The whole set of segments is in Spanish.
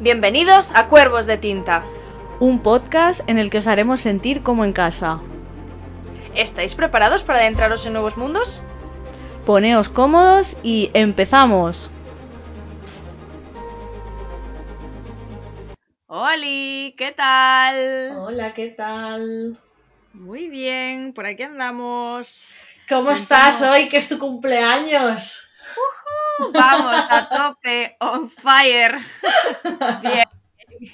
Bienvenidos a Cuervos de Tinta. Un podcast en el que os haremos sentir como en casa. ¿Estáis preparados para adentraros en nuevos mundos? Poneos cómodos y empezamos. ¡Holi! ¿Qué tal? Hola, ¿qué tal? Muy bien, por aquí andamos. ¿Cómo estás hoy que es tu cumpleaños? Vamos, a tope, on fire. Bien,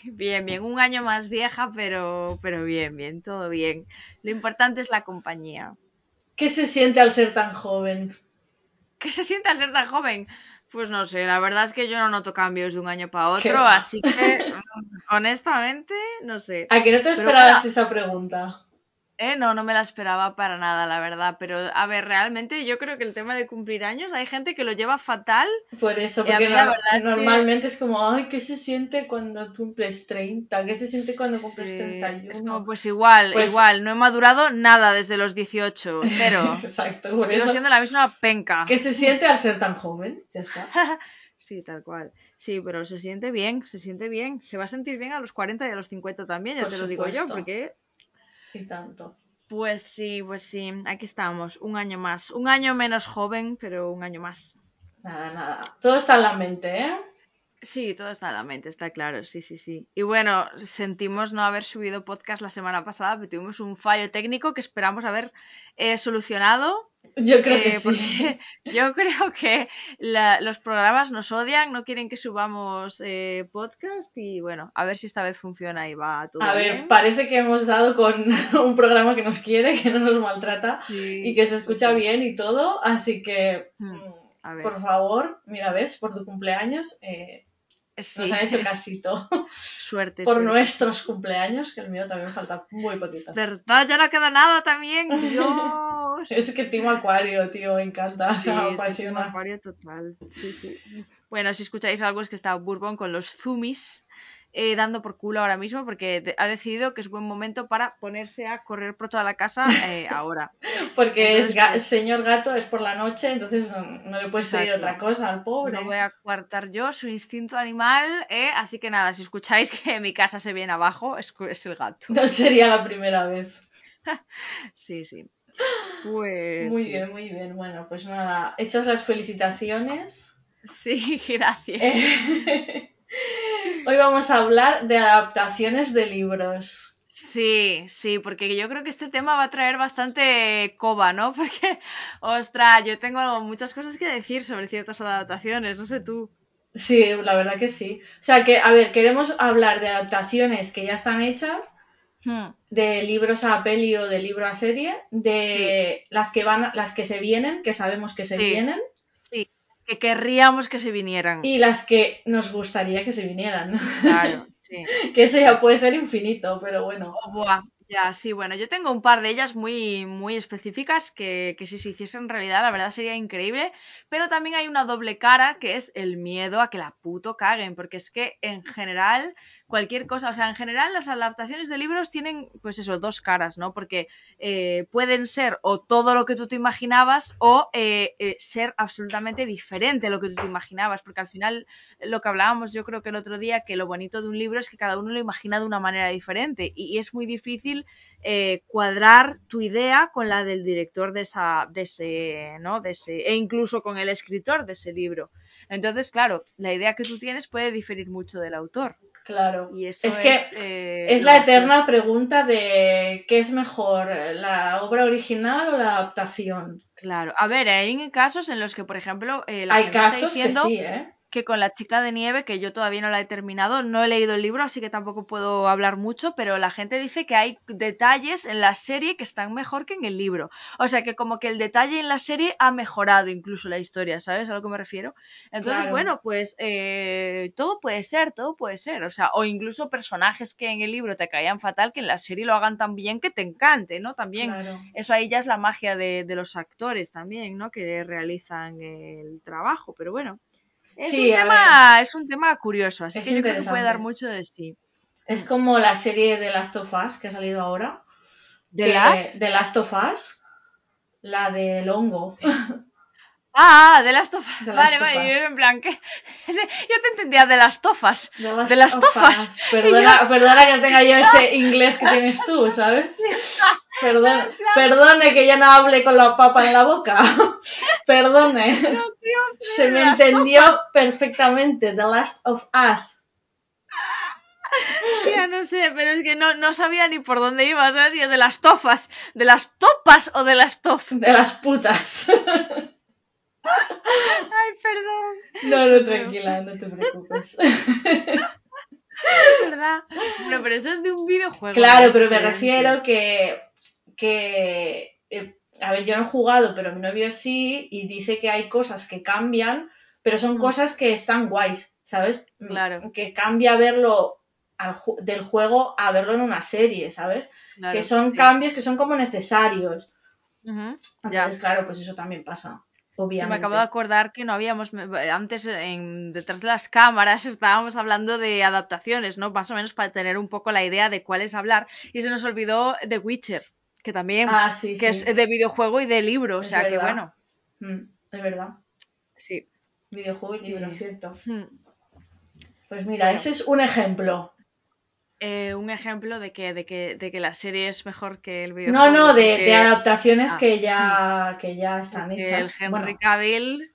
bien, bien. Un año más vieja, pero, pero bien, bien, todo bien. Lo importante es la compañía. ¿Qué se siente al ser tan joven? ¿Qué se siente al ser tan joven? Pues no sé, la verdad es que yo no noto cambios de un año para otro, así que honestamente, no sé. ¿A que no te esperabas esa pregunta? Eh, no, no me la esperaba para nada, la verdad. Pero, a ver, realmente yo creo que el tema de cumplir años, hay gente que lo lleva fatal. Por eso, porque no- es que- normalmente es como, ay, ¿qué se siente cuando cumples 30? ¿Qué se siente cuando cumples Sí, 31? Es como, pues igual, Pues- igual, no he madurado nada desde los 18, cero. Exacto, por Sigo eso. siendo la misma penca. ¿Qué se siente al ser tan joven? Ya está. Sí, tal cual. Sí, pero se siente bien, se siente bien. Se va a sentir bien a los 40 y a los 50 también, ya Por te lo digo yo, porque Y tanto. Pues sí, pues sí, aquí estamos, un año más. Un año menos joven, pero un año más. Nada, nada. Todo está en la mente, ¿eh? Sí, todo está en la mente, está claro, sí, sí, sí. Y bueno, sentimos no haber subido podcast la semana pasada, pero tuvimos un fallo técnico que esperamos haber eh, solucionado. Yo creo que eh, sí. yo creo que la- los programas nos odian, no quieren que subamos eh, podcast y bueno, a ver si esta vez funciona y va todo A ver, parece que hemos dado con un programa que nos quiere, que no nos maltrata Sí, y que se escucha sí. bien y todo, así que, Hmm, mm, a ver. por favor, mira, ves, por tu cumpleaños, eh, Sí, nos han hecho casito. suerte. por suerte. nuestros cumpleaños, que el mío también falta muy poquito. ¿Verdad? Ya no queda nada también. Es que Team Acuario, tío, me encanta, Sí, o sea, me apasiona. acuario total. Sí, sí. Bueno, si escucháis algo es que está Bourbon con los zoomies eh, dando por culo ahora mismo porque ha decidido que es buen momento para ponerse a correr por toda la casa eh, ahora. Porque es ga- pues- señor gato, es por la noche, entonces no, no le puedes pedir otra cosa al pobre. No voy a coartar yo su instinto animal, eh, así que nada, si escucháis que mi casa se viene abajo, es, es el gato. No sería la primera vez. Sí, sí. Pues. Muy bien, muy bien. Bueno, pues nada, hechas las felicitaciones. Sí, gracias. eh, Hoy vamos a hablar de adaptaciones de libros. Sí, sí, porque yo creo que este tema va a traer bastante coba, ¿no? Porque, ostras, yo tengo muchas cosas que decir sobre ciertas adaptaciones, no sé tú. Sí, la verdad que sí. O sea que, a ver, queremos hablar de adaptaciones que ya están hechas, Hmm, de libros a peli o de libro a serie, de las que van, las que se vienen, que sabemos que se Sí. vienen, Sí, que querríamos que se vinieran. y las que nos gustaría que se vinieran. Claro, sí. que eso ya puede ser infinito, pero bueno. Oh, buah, ya, sí, bueno, yo tengo un par de ellas muy, muy específicas que, que si se hiciesen realidad, la verdad sería increíble, pero también hay una doble cara que es el miedo a que la puto caguen, porque es que en general, cualquier cosa, o sea, en general las adaptaciones de libros tienen, pues eso, dos caras, ¿no? Porque eh, pueden ser o todo lo que tú te imaginabas o eh, eh, ser absolutamente diferente a lo que tú te imaginabas, porque al final lo que hablábamos yo creo que el otro día, que lo bonito de un libro es que cada uno lo imagina de una manera diferente y, y es muy difícil eh, cuadrar tu idea con la del director de, esa, de ese, ¿no? De ese, e incluso con el escritor de ese libro. Entonces, claro, la idea que tú tienes puede diferir mucho del autor. Claro. Y eso es que eh, es lo la eterna pregunta de ¿qué es mejor, la obra original o la adaptación? Claro. A ver, hay casos en los que, por ejemplo, eh, la Hay gente está casos que sí, ¿eh? Que con la chica de nieve, que yo todavía no la he terminado, no he leído el libro, así que tampoco puedo hablar mucho, pero la gente dice que hay detalles en la serie que están mejor que en el libro. O sea que como que el detalle en la serie ha mejorado incluso la historia, ¿sabes a lo que me refiero? Entonces, Claro. bueno, pues eh, todo puede ser, todo puede ser. O sea, o incluso personajes que en el libro te caían fatal, que en la serie lo hagan tan bien que te encante, ¿no? También Claro. eso ahí ya es la magia de, de los actores también, ¿no? Que realizan el trabajo, pero bueno. Es, Sí, un tema, es un tema curioso, así Es que yo creo que puede dar mucho de sí. Es como la serie de Last of Us que ha salido ahora. ¿De que- las? de Last of Us. La del hongo. Ah, de las tofas. De las vale, vale, tofas. yo en plan, que yo te entendía de las tofas. De las, De las of tofas. Perdona, perdona que tenga yo ese inglés que tienes tú, ¿sabes? Perdón, perdone que yo no hable con la papa en la boca. Perdone. Se me entendió perfectamente. The Last of Us. Tía, no sé, pero es que no, no sabía ni por dónde iba, ¿sabes? Yo de las tofas, de las topas o de las tof. De las putas. Ay, perdón. No, no, tranquila, no te preocupes. Es verdad. Bueno, pero eso es de un videojuego. Claro, ¿no? pero me refiero que, que eh, a ver, yo no he jugado, pero mi novio sí, y dice que hay cosas que cambian, pero son Mm. cosas que están guays, ¿sabes? Mm, Claro. Que cambia verlo al del juego a verlo en una serie, ¿sabes? Claro, que son sí. cambios que son como necesarios. Ya. Entonces, claro, pues eso también pasa, obviamente. me acabo de acordar que no habíamos, me- antes en, detrás de las cámaras estábamos hablando de adaptaciones, ¿no? Más o menos para tener un poco la idea de cuáles hablar. Y se nos olvidó The Witcher, que también, Ah, sí, que sí. es de videojuego y de libro, o sea que bueno, Mm, es verdad. sí. Videojuego y libro, Sí. cierto. Hmm. Pues mira, Bueno. ese es un ejemplo. Eh, un ejemplo de que, de, que, de que la serie es mejor que el No, videojuego. no, de, porque- de adaptaciones Ah, que ya, que ya están hechas. el Henry Bueno, Cavill.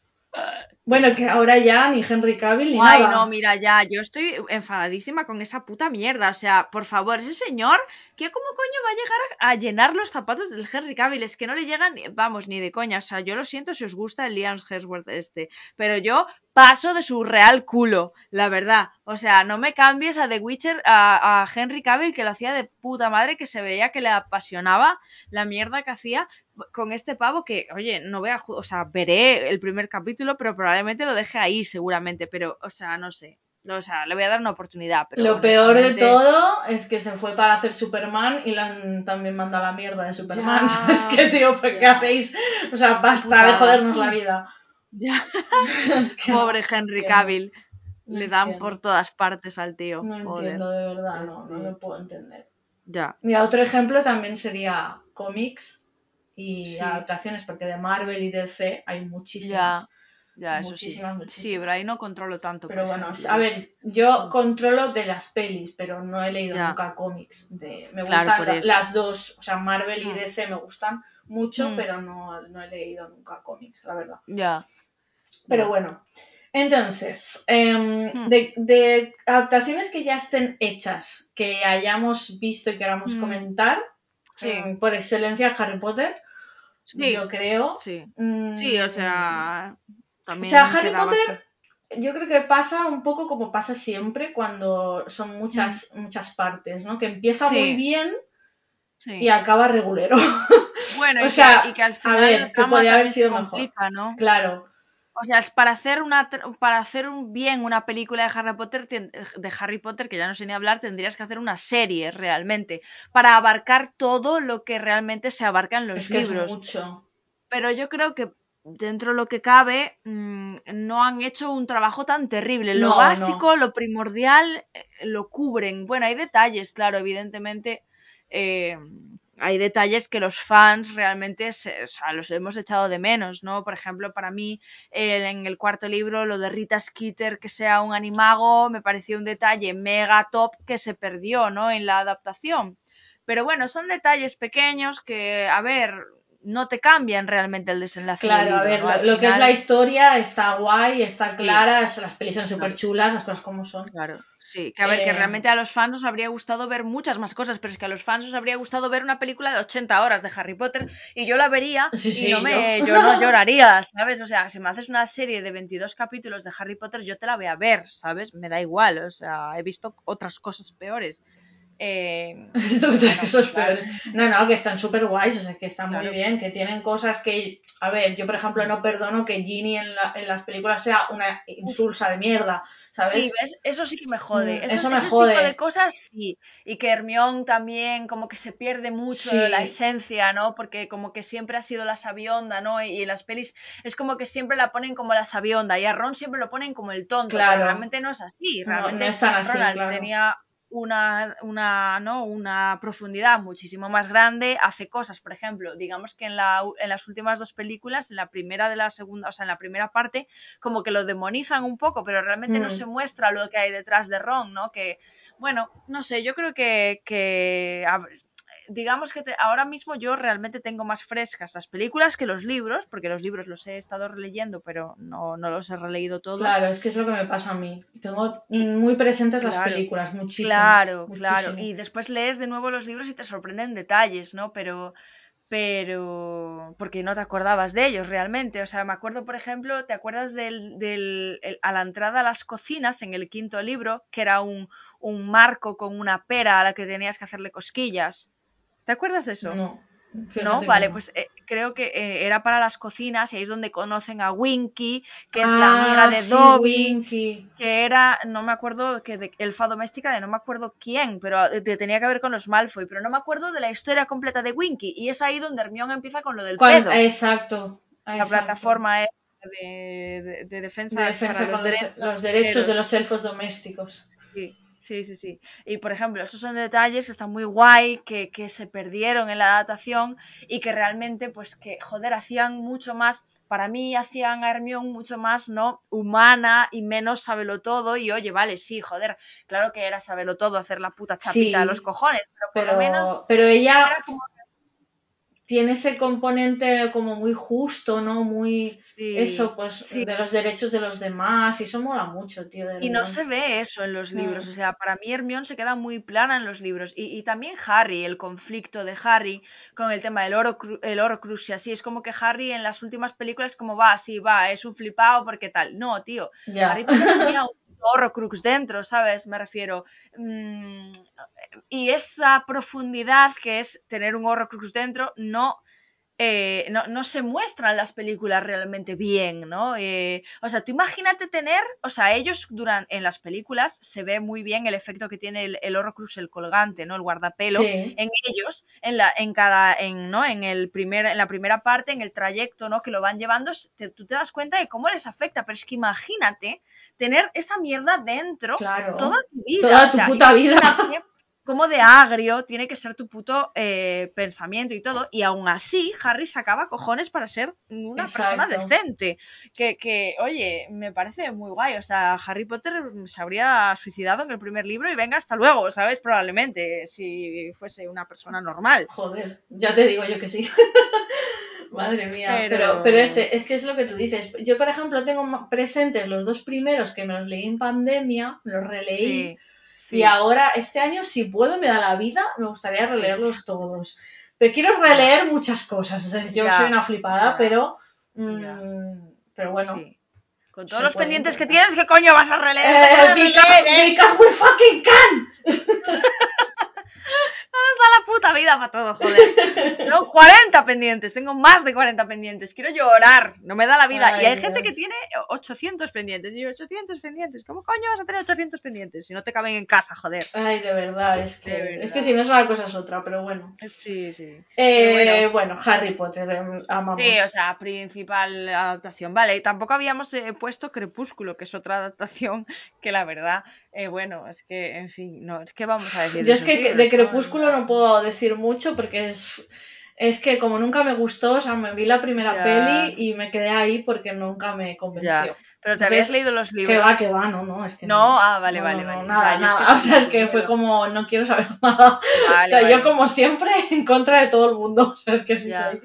Bueno, que ahora ya ni Henry Cavill ni Ay, nada. no, mira, ya, yo estoy enfadadísima con esa puta mierda. O sea, por favor, ese señor, ¿qué cómo coño va a llegar a, a llenar los zapatos del Henry Cavill? Es que no le llegan, ni- vamos, ni de coña. O sea, yo lo siento si os gusta el Liam Hemsworth este, pero yo paso de su real culo, la verdad. O sea, no me cambies a The Witcher, a, a Henry Cavill, que lo hacía de puta madre, que se veía que le apasionaba la mierda que hacía con este pavo que, oye, no voy a, o sea, veré el primer capítulo, pero probablemente lo deje ahí seguramente, pero, o sea, no sé. No, o sea, le voy a dar una oportunidad. Pero Lo peor de todo es que se fue para hacer Superman y le han también manda la mierda de Superman. Ya, ¿Sabes qué, tío? ¿Por qué ya. hacéis? O sea, basta de jodernos la vida. Ya, Es que no pobre Henry entiendo. Cavill. No Le dan entiendo. por todas partes al tío. No Joder. entiendo, de verdad, no, no Sí. lo puedo entender. Ya. Mira, otro ejemplo también sería cómics y Sí. adaptaciones, porque de Marvel y DC hay muchísimas. Ya. Ya, eso Muchísimas, sí. muchísimas. Sí, pero ahí no controlo tanto. Pero bueno, ejemplo, a ver, yo controlo de las pelis, pero no he leído Ya. nunca cómics. De, me Claro, gustan la- las dos, o sea, Marvel y Mm. DC me gustan mucho, Mm. pero no, no he leído nunca cómics, la verdad. Ya. Pero bueno, entonces, Hmm. de, de adaptaciones que ya estén hechas, que hayamos visto y queramos Hmm. comentar, Sí. em, por excelencia Harry Potter, Sí. yo creo. Sí. Mm, Sí, o sea. También O sea, Harry Potter yo creo que pasa un poco como pasa siempre cuando son muchas, muchas partes, ¿no? Que empieza Mm. Muy bien y acaba regulero. Bueno, o y, sea, que, y que al a final ver, la que podía haber sido se mejor. complica, ¿no? claro, O sea, es para hacer una para hacer un bien una película de Harry Potter de Harry Potter que ya no sé ni hablar, tendrías que hacer una serie realmente para abarcar todo lo que realmente se abarca en los es que libros. es mucho. Pero yo creo que dentro de lo que cabe mm, no han hecho un trabajo tan terrible. Lo No, básico, lo primordial, eh, lo cubren. Bueno, hay detalles, claro, evidentemente. eh, hay detalles que los fans realmente se- o sea, los hemos echado de menos, ¿no? Por ejemplo, para mí, el- en el cuarto libro, lo de Rita Skeeter que sea un animago, me pareció un detalle mega top que se perdió, ¿no? En la adaptación. Pero bueno, son detalles pequeños que, a ver, no te cambian realmente el desenlace del Claro, a ver, ¿no? lo, que es la historia está guay, está Sí. clara, las pelis son súper chulas, las cosas como son. Claro, sí, que a ver, que Eh, realmente a los fans nos habría gustado ver muchas más cosas, pero es que a los fans nos habría gustado ver una película de 80 horas de Harry Potter y yo la vería Sí, y sí, no me, yo no lloraría, ¿sabes? O sea, si me haces una serie de 22 capítulos de Harry Potter, yo te la voy a ver, ¿sabes? Me da igual, o sea, he visto otras cosas peores. Eh, Esto que bueno, que eso es claro. peor. No, no, que están súper guays, o sea, que están Claro. muy bien, que tienen cosas que. A ver, yo por ejemplo no perdono que Ginny en, la- en las películas sea una insulsa de mierda, ¿sabes? Sí, ¿ves? Eso sí que me jode. Mm, Eso, eso me ese jode. tipo de cosas sí. Y que Hermione también como que se pierde mucho Sí. la esencia, ¿no? Porque como que siempre ha sido la sabionda, ¿no? Y, y en las pelis es como que siempre la ponen como la sabionda y a Ron siempre lo ponen como el tonto. Claro. pero realmente no es así. No, Realmente no es tan así, Ronald claro. tenía una, una, ¿no? una profundidad muchísimo más grande, hace cosas, por ejemplo, digamos que en, la, en las últimas dos películas, en la primera de la segunda, o sea, en la primera parte, como que lo demonizan un poco, pero realmente no Mm. se muestra lo que hay detrás de Ron, ¿no? Que, bueno, no sé, yo creo que, que a- digamos que te- ahora mismo yo realmente tengo más frescas las películas que los libros, porque los libros los he estado releyendo, pero no, no los he releído todos. Claro, es que es lo que me pasa a mí. Tengo muy presentes las películas, muchísimo. Claro, claro. Y después lees de nuevo los libros y te sorprenden detalles, ¿no? Pero, pero, porque no te acordabas de ellos realmente. O sea, me acuerdo, por ejemplo, ¿te acuerdas del, del el- a la entrada a las cocinas en el quinto libro, que era un, un marco con una pera a la que tenías que hacerle cosquillas? ¿Te acuerdas de eso? No, No, vale, no. pues eh, creo que eh, era para las cocinas y ahí es donde conocen a Winky, que es la amiga Ah, de sí, Dobby Winky. que era, no me acuerdo, que de elfa doméstica de no me acuerdo quién, pero eh, te- tenía que ver con los Malfoy, pero no me acuerdo de la historia completa de Winky, y es ahí donde Hermione empieza con lo del pedo, Exacto. la exacto. plataforma esa de, de- de defensa, de defensa para los los, derechos los derechos de los los elfos domésticos. Sí, sí, sí, sí. Y por ejemplo, esos son detalles que están muy guay, que, que se perdieron en la adaptación y que realmente, pues que, joder, hacían mucho más, para mí hacían a Hermione mucho más, ¿no? Humana y menos sabelo todo. Y oye, vale, sí, joder, claro que era sabelo todo, hacer la puta chapita de Sí, los cojones, pero por Pero, lo menos pero ella era como tiene ese componente como muy justo, ¿no? Muy Sí, eso, pues sí. de los derechos de los demás. Y eso mola mucho, tío. Y no se ve eso en los libros, Mm. o sea, para mí Hermione se queda muy plana en los libros. Y, y también Harry, el conflicto de Harry con el tema del oro, el Horcrux y así, es como que Harry en las últimas películas como va, sí, va, es un flipado porque tal. No, tío. Harry tenía un Horcrux dentro, ¿sabes? Me refiero. Mm, y esa profundidad que es tener un Horcrux dentro no... eh, no, no se muestran las películas realmente bien, ¿no? Eh, o sea, tú imagínate tener, o sea, ellos duran, en las películas se ve muy bien el efecto que tiene el, el Horcrux, el colgante, ¿no? El guardapelo, Sí. en ellos, en la, en cada, en, ¿no? En el primer, en la primera parte, en el trayecto, ¿no? Que lo van llevando, te- tú te das cuenta de cómo les afecta, pero es que imagínate tener esa mierda dentro Claro. toda tu vida. Toda o tu sea, puta vida. Cómo de agrio tiene que ser tu puto eh, pensamiento y todo. Y aún así, Harry sacaba cojones para ser una persona decente. Que, que, oye, me parece muy guay. O sea, Harry Potter se habría suicidado en el primer libro y venga, hasta luego, ¿sabes? Probablemente, si fuese una persona normal. Joder, ya te digo yo que sí. Madre mía, pero, Pero- pero, ese, es que es lo que tú dices. Yo, por ejemplo, tengo presentes los dos primeros que me los leí en pandemia, me los releí. Sí, sí. Y ahora, este año, si puedo, me da la vida, me gustaría Sí. releerlos todos. Pero quiero releer muchas cosas. Es decir, yo Ya, soy una flipada, ya, pero. mm, pero bueno. Sí. Con todos los pendientes que tienes, ¿qué coño vas a releer? Eh, ¿Qué vas a releer, because, because we fucking can. Nos da la puta vida para todo, joder. Tengo 40 pendientes, tengo más de 40 pendientes. Quiero llorar, no me da la vida. y Ay, hay gente que tiene 800 pendientes. Y yo, 800 pendientes. ¿Cómo coño vas a tener 800 pendientes si no te caben en casa, joder? Ay, de verdad, es que, es que si no es una cosa es otra, pero bueno. Sí, sí. Eh, bueno. Harry Potter, em, amamos. Sí, o sea, principal adaptación. Vale, y tampoco habíamos eh, puesto Crepúsculo, que es otra adaptación que la verdad, eh, bueno, es que, en fin, no, es que vamos a decir. Yo es que de ¿no? Crepúsculo no puedo decir mucho porque es, es que como nunca me gustó, o sea, me vi la primera Ya. peli y me quedé ahí porque nunca me convenció. Ya. Pero te habías leído los libros. Que va, que va, no, no, es que No, ah, vale, No, vale, no, no, vale. nada, es que nada. o sea, es que fue como, no quiero saber nada. Vale, o sea, vale. yo como siempre en contra de todo el mundo. O sea, es que sí Ya. soy.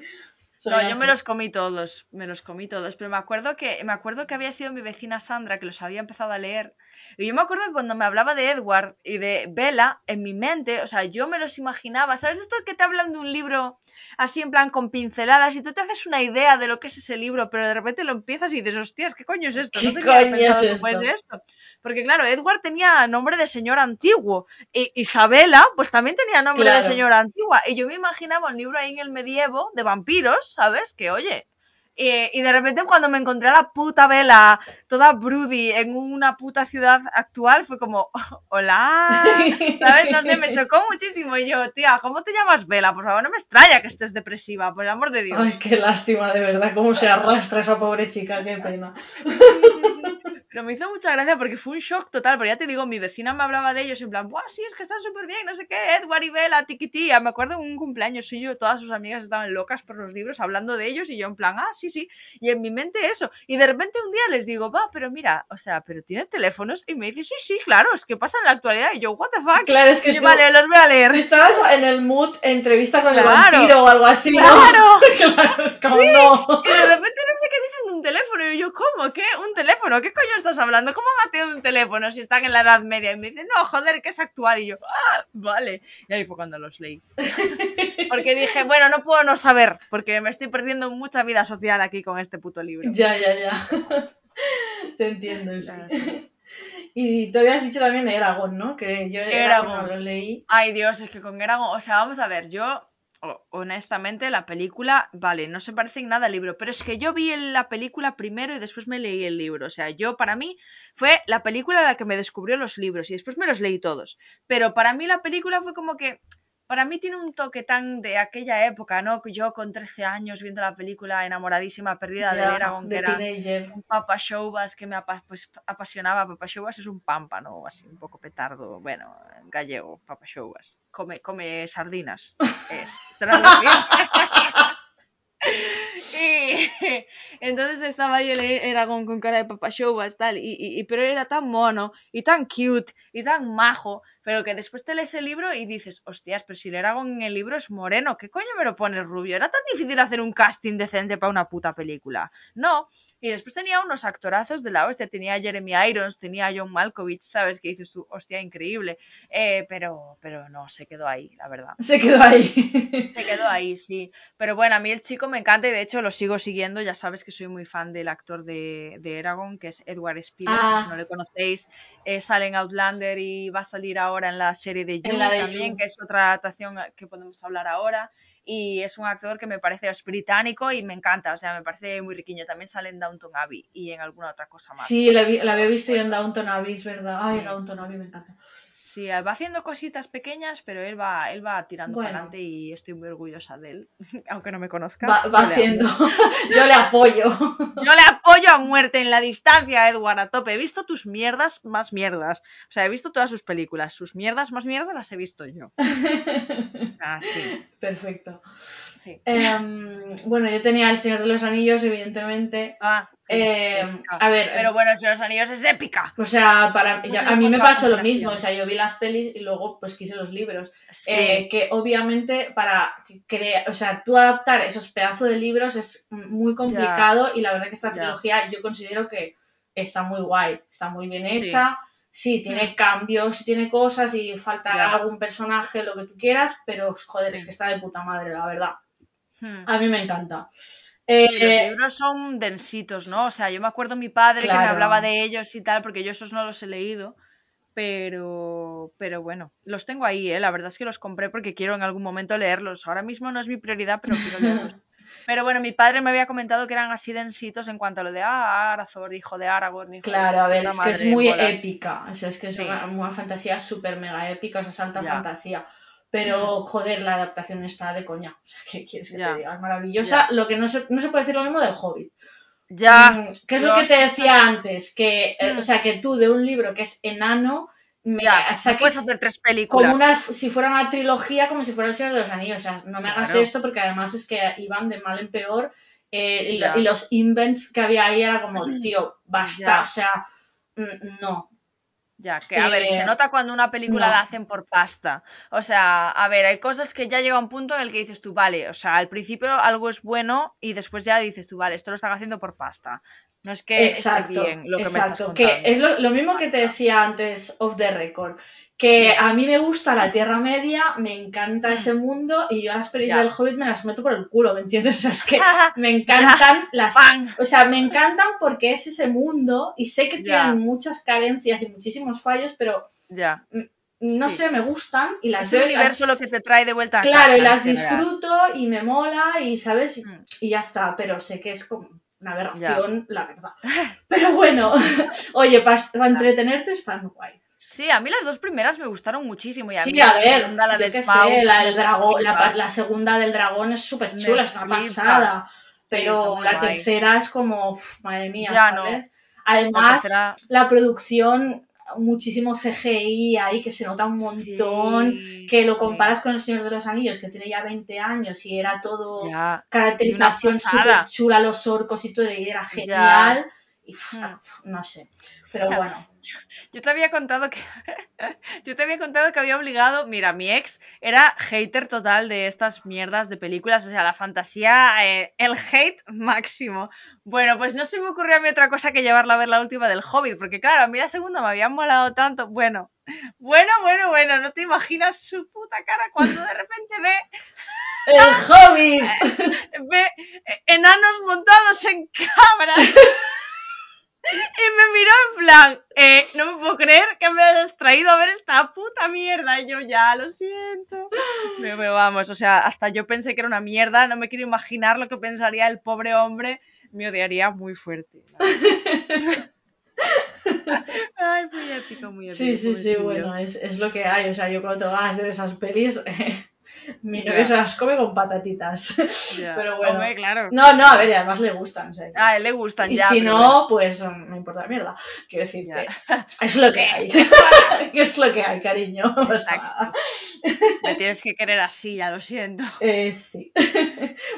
No, yo me los comí todos, me los comí todos, pero me acuerdo que me acuerdo que había sido mi vecina Sandra que los había empezado a leer. Y yo me acuerdo que cuando me hablaba de Edward y de Bella, en mi mente, o sea, yo me los imaginaba, ¿sabes esto que te hablan de un libro así en plan con pinceladas y tú te haces una idea de lo que es ese libro, pero de repente lo empiezas y dices, hostias, ¿qué coño es esto? ¿Qué No tenía coño pensado es esto? Porque claro, Edward tenía nombre de señor antiguo y Isabela pues también tenía nombre de señora antigua y yo me imaginaba un libro ahí en el medievo de vampiros, ¿sabes? Que oye, y, y de repente cuando me encontré a la puta vela, toda broody, en una puta ciudad actual, fue como, hola, ¿sabes? No sé, me chocó muchísimo. Y yo, tía, ¿cómo te llamas Vela? Por favor, no me extraña que estés depresiva, por el amor de Dios. Ay, qué lástima, de verdad, cómo se arrastra esa pobre chica, qué pena. Pero me hizo mucha gracia porque fue un shock total, porque ya te digo, mi vecina me hablaba de ellos en plan, ¡buah, sí, es que están súper bien, no sé qué, Edward y Bella, tiquitía! Me acuerdo en un cumpleaños suyo, todas sus amigas estaban locas por los libros hablando de ellos y yo en plan, ah, sí, sí, y en mi mente eso. Y de repente un día les digo, va, pero mira, o sea, pero tienen teléfonos y me dice, sí, sí, claro, es que pasa en la actualidad y yo, what the fuck. Claro, es que Y yo, tú- vale, los voy a leer. Estabas en el mood entrevista con el vampiro o algo así, ¿no? Claro. claro, es como no. Y de repente no sé qué dicen de un teléfono. Y yo, ¿cómo? ¿Qué? ¿Un teléfono? ¿Qué coño estás hablando? ¿Cómo a tener un teléfono si están en la Edad Media? Y me dicen, no, joder, que es actual. Y yo, ah, vale. Y ahí fue cuando los leí. Porque dije, bueno, no puedo no saber, porque me estoy perdiendo mucha vida social aquí con este puto libro. Ya, ya, ya. Te entiendo, sí. Y te habías dicho también de Eragon, ¿no? Que yo Eragon no lo leí. Ay, Dios, es que con Eragon, o sea, vamos a ver, yo, honestamente, la película, vale, no se parece en nada al libro, pero es que yo vi la película primero y después me leí el libro, o sea, yo, para mí, fue la película la que me descubrió los libros y después me los leí todos, pero para mí la película fue como que, para mí tiene un toque tan de aquella época, ¿no? Que Yo con 13 años viendo la película enamoradísima, perdida de Ya, Eragon, que de era teenager. un Papa Showbas que me apa- pues, apasionaba. Papa Showbas es un pámpano, así un poco petardo, bueno, en gallego, Papa Showbas. Come, come sardinas. Es y entonces estaba yo le- era con, cara de Papa Showbas tal, y- pero era tan mono y tan cute y tan majo, pero que después te lees el libro y dices, hostias, pero si el Eragon en el libro es moreno, ¿qué coño me lo pones rubio? Era tan difícil hacer un casting decente para una puta película. No, y después tenía unos actorazos de la hostia. Tenía a Jeremy Irons, tenía a John Malkovich, ¿sabes? Que dices tú, hostia, increíble. Eh, pero, pero no, se quedó ahí, la verdad. Se quedó ahí. Se quedó ahí, sí. Pero bueno, a mí el chico me encanta y de hecho lo sigo siguiendo. Ya sabes que soy muy fan del actor de, de Eragon, que es Edward que Ah. Si no le conocéis, eh, sale en Outlander y va a salir ahora en la serie de de también, que es otra adaptación que podemos hablar ahora. Y es un actor que me parece es británico y me encanta, o sea, me parece muy riquiño. También sale en Downton Abbey y en alguna otra cosa más. Sí, la, vi- la había visto yo en Downton Abbey, es verdad. Ay, Sí. Downton Abbey me encanta. Sí, va haciendo cositas pequeñas, pero él va, él va tirando Bueno. para adelante y estoy muy orgullosa de él, aunque no me conozca. Va, va amo. Yo le apoyo. Yo le apoyo a muerte en la distancia, Edward, a tope. He visto tus mierdas más mierdas. O sea, he visto todas sus películas. Sus mierdas más mierdas las he visto yo. O sea, sí, Perfecto. sí. Em, bueno, yo tenía El Señor de los Anillos, evidentemente. Ah, sí, Eh, a ver, Pero bueno, si los anillos es épica. O sea, para, ya- sé a mí me pasó lo mismo, o sea, yo vi las pelis y luego pues quise los libros. Sí. Eh, que obviamente para crear, o sea, tú adaptar esos pedazos de libros es muy complicado y la verdad que esta Ya. trilogía yo considero que está muy guay, está muy bien hecha. Sí, tiene Mm. cambios, sí tiene cosas y falta Ya. algún personaje, lo que tú quieras, pero joder, es que está de puta madre, la verdad. Hmm. A mí me encanta. Sí, Eh, los libros son densitos, ¿no? O sea, yo me acuerdo mi padre que me hablaba de ellos y tal, porque yo esos no los he leído. Pero, pero bueno, los tengo ahí, ¿eh? La verdad es que los compré porque quiero en algún momento leerlos. Ahora mismo no es mi prioridad, pero quiero leerlos. Pero bueno, mi padre me había comentado que eran así densitos en cuanto a lo de ah, Arazor, hijo de Aragorn. hijo de Claro, su a ver, es que es muy bolas. épica. O sea, es que es Sí. una, una fantasía súper mega épica, o sea, es alta Ya. fantasía. Pero, joder, la adaptación está de coña. O sea, ¿qué quieres que Ya. te diga? Es maravillosa. Ya. Lo que no se, no se puede decir lo mismo del Hobbit. Ya. Mm, ¿Qué es lo que te decía antes? Que, eh, Mm. o sea, que tú de un libro que es enano, me Ya, saques hacer tres películas. como una, si fuera una trilogía, como si fuera el Señor de los Anillos. O sea, no me hagas esto porque además es que iban de mal en peor. eh, y, los invents que había ahí era como, tío, basta. Ya. O sea, mm, no. Ya, que a ver, Eh, se nota cuando una película no. la hacen por pasta. O sea, a ver, hay cosas que ya llega un punto en el que dices tú, vale, o sea, al principio algo es bueno y después ya dices tú, vale, esto lo están haciendo por pasta. No es que Exacto, esté bien lo que me estás exacto. contando. Que es lo, lo mismo que te decía antes off the record. Que a mí me gusta la Tierra Media, me encanta Mm. ese mundo y yo las pelis del Hobbit me las meto por el culo, ¿me entiendes? O sea, es que me encantan las... O sea, me encantan porque es ese mundo y sé que tienen muchas carencias y muchísimos fallos, pero Ya. no Sí. sé, me gustan y las Es el las- universo lo que te trae de vuelta a Claro, casa, y las disfruto y me mola y, ¿sabes? Mm. Y ya está, pero sé que es como una aberración, la verdad. Pero bueno, oye, para entretenerte están guay. Sí, a mí las dos primeras me gustaron muchísimo. Y a Sí, mí a la ver, segunda, la yo del sé, la del dragón, la, segunda del dragón es súper chula, es una flipa. pasada. Pero la guay. tercera es como, uf, madre mía, Ya no. ¿sabes? Además, tercera- la producción, muchísimo CGI ahí que se nota un montón, Sí, que lo comparas con El Señor de los Anillos, que tiene ya 20 años y era todo Ya. caracterización súper chula, los orcos y todo, y era genial. Y, Hmm. no sé. Pero bueno. Yo te había contado que. Yo te había contado que había obligado. Mira, mi ex era hater total de estas mierdas de películas. O sea, la fantasía, eh, el hate máximo. Bueno, pues no se me ocurrió a mí otra cosa que llevarla a ver la última del Hobbit. Porque, claro, a mí la segunda me había molado tanto. Bueno, bueno, bueno, bueno. No te imaginas su puta cara cuando de repente ve, ¡El Hobbit! ve enanos montados en cabras. Y me miró en plan, eh, no me puedo creer que me hayas traído a ver esta puta mierda. Y yo ya, lo siento. Pero, pero vamos, o sea, hasta yo pensé que era una mierda. No me quiero imaginar lo que pensaría el pobre hombre. Me odiaría muy fuerte. Ay, muy épico, muy épico. Sí, sí, sí, bueno, es, es lo que hay. O sea, yo cuando te vas de esas pelis, Ya. novio se las come con patatitas. Pero bueno. Hombre, claro. No, no, a ver, y además le gustan. o sea, que- A él le gustan y ya. si pero no, pues mm, me importa la mierda. Quiero decir que es lo que hay. es lo que hay, cariño. O sea, Exacto. Me tienes que querer así, ya lo siento. eh, sí.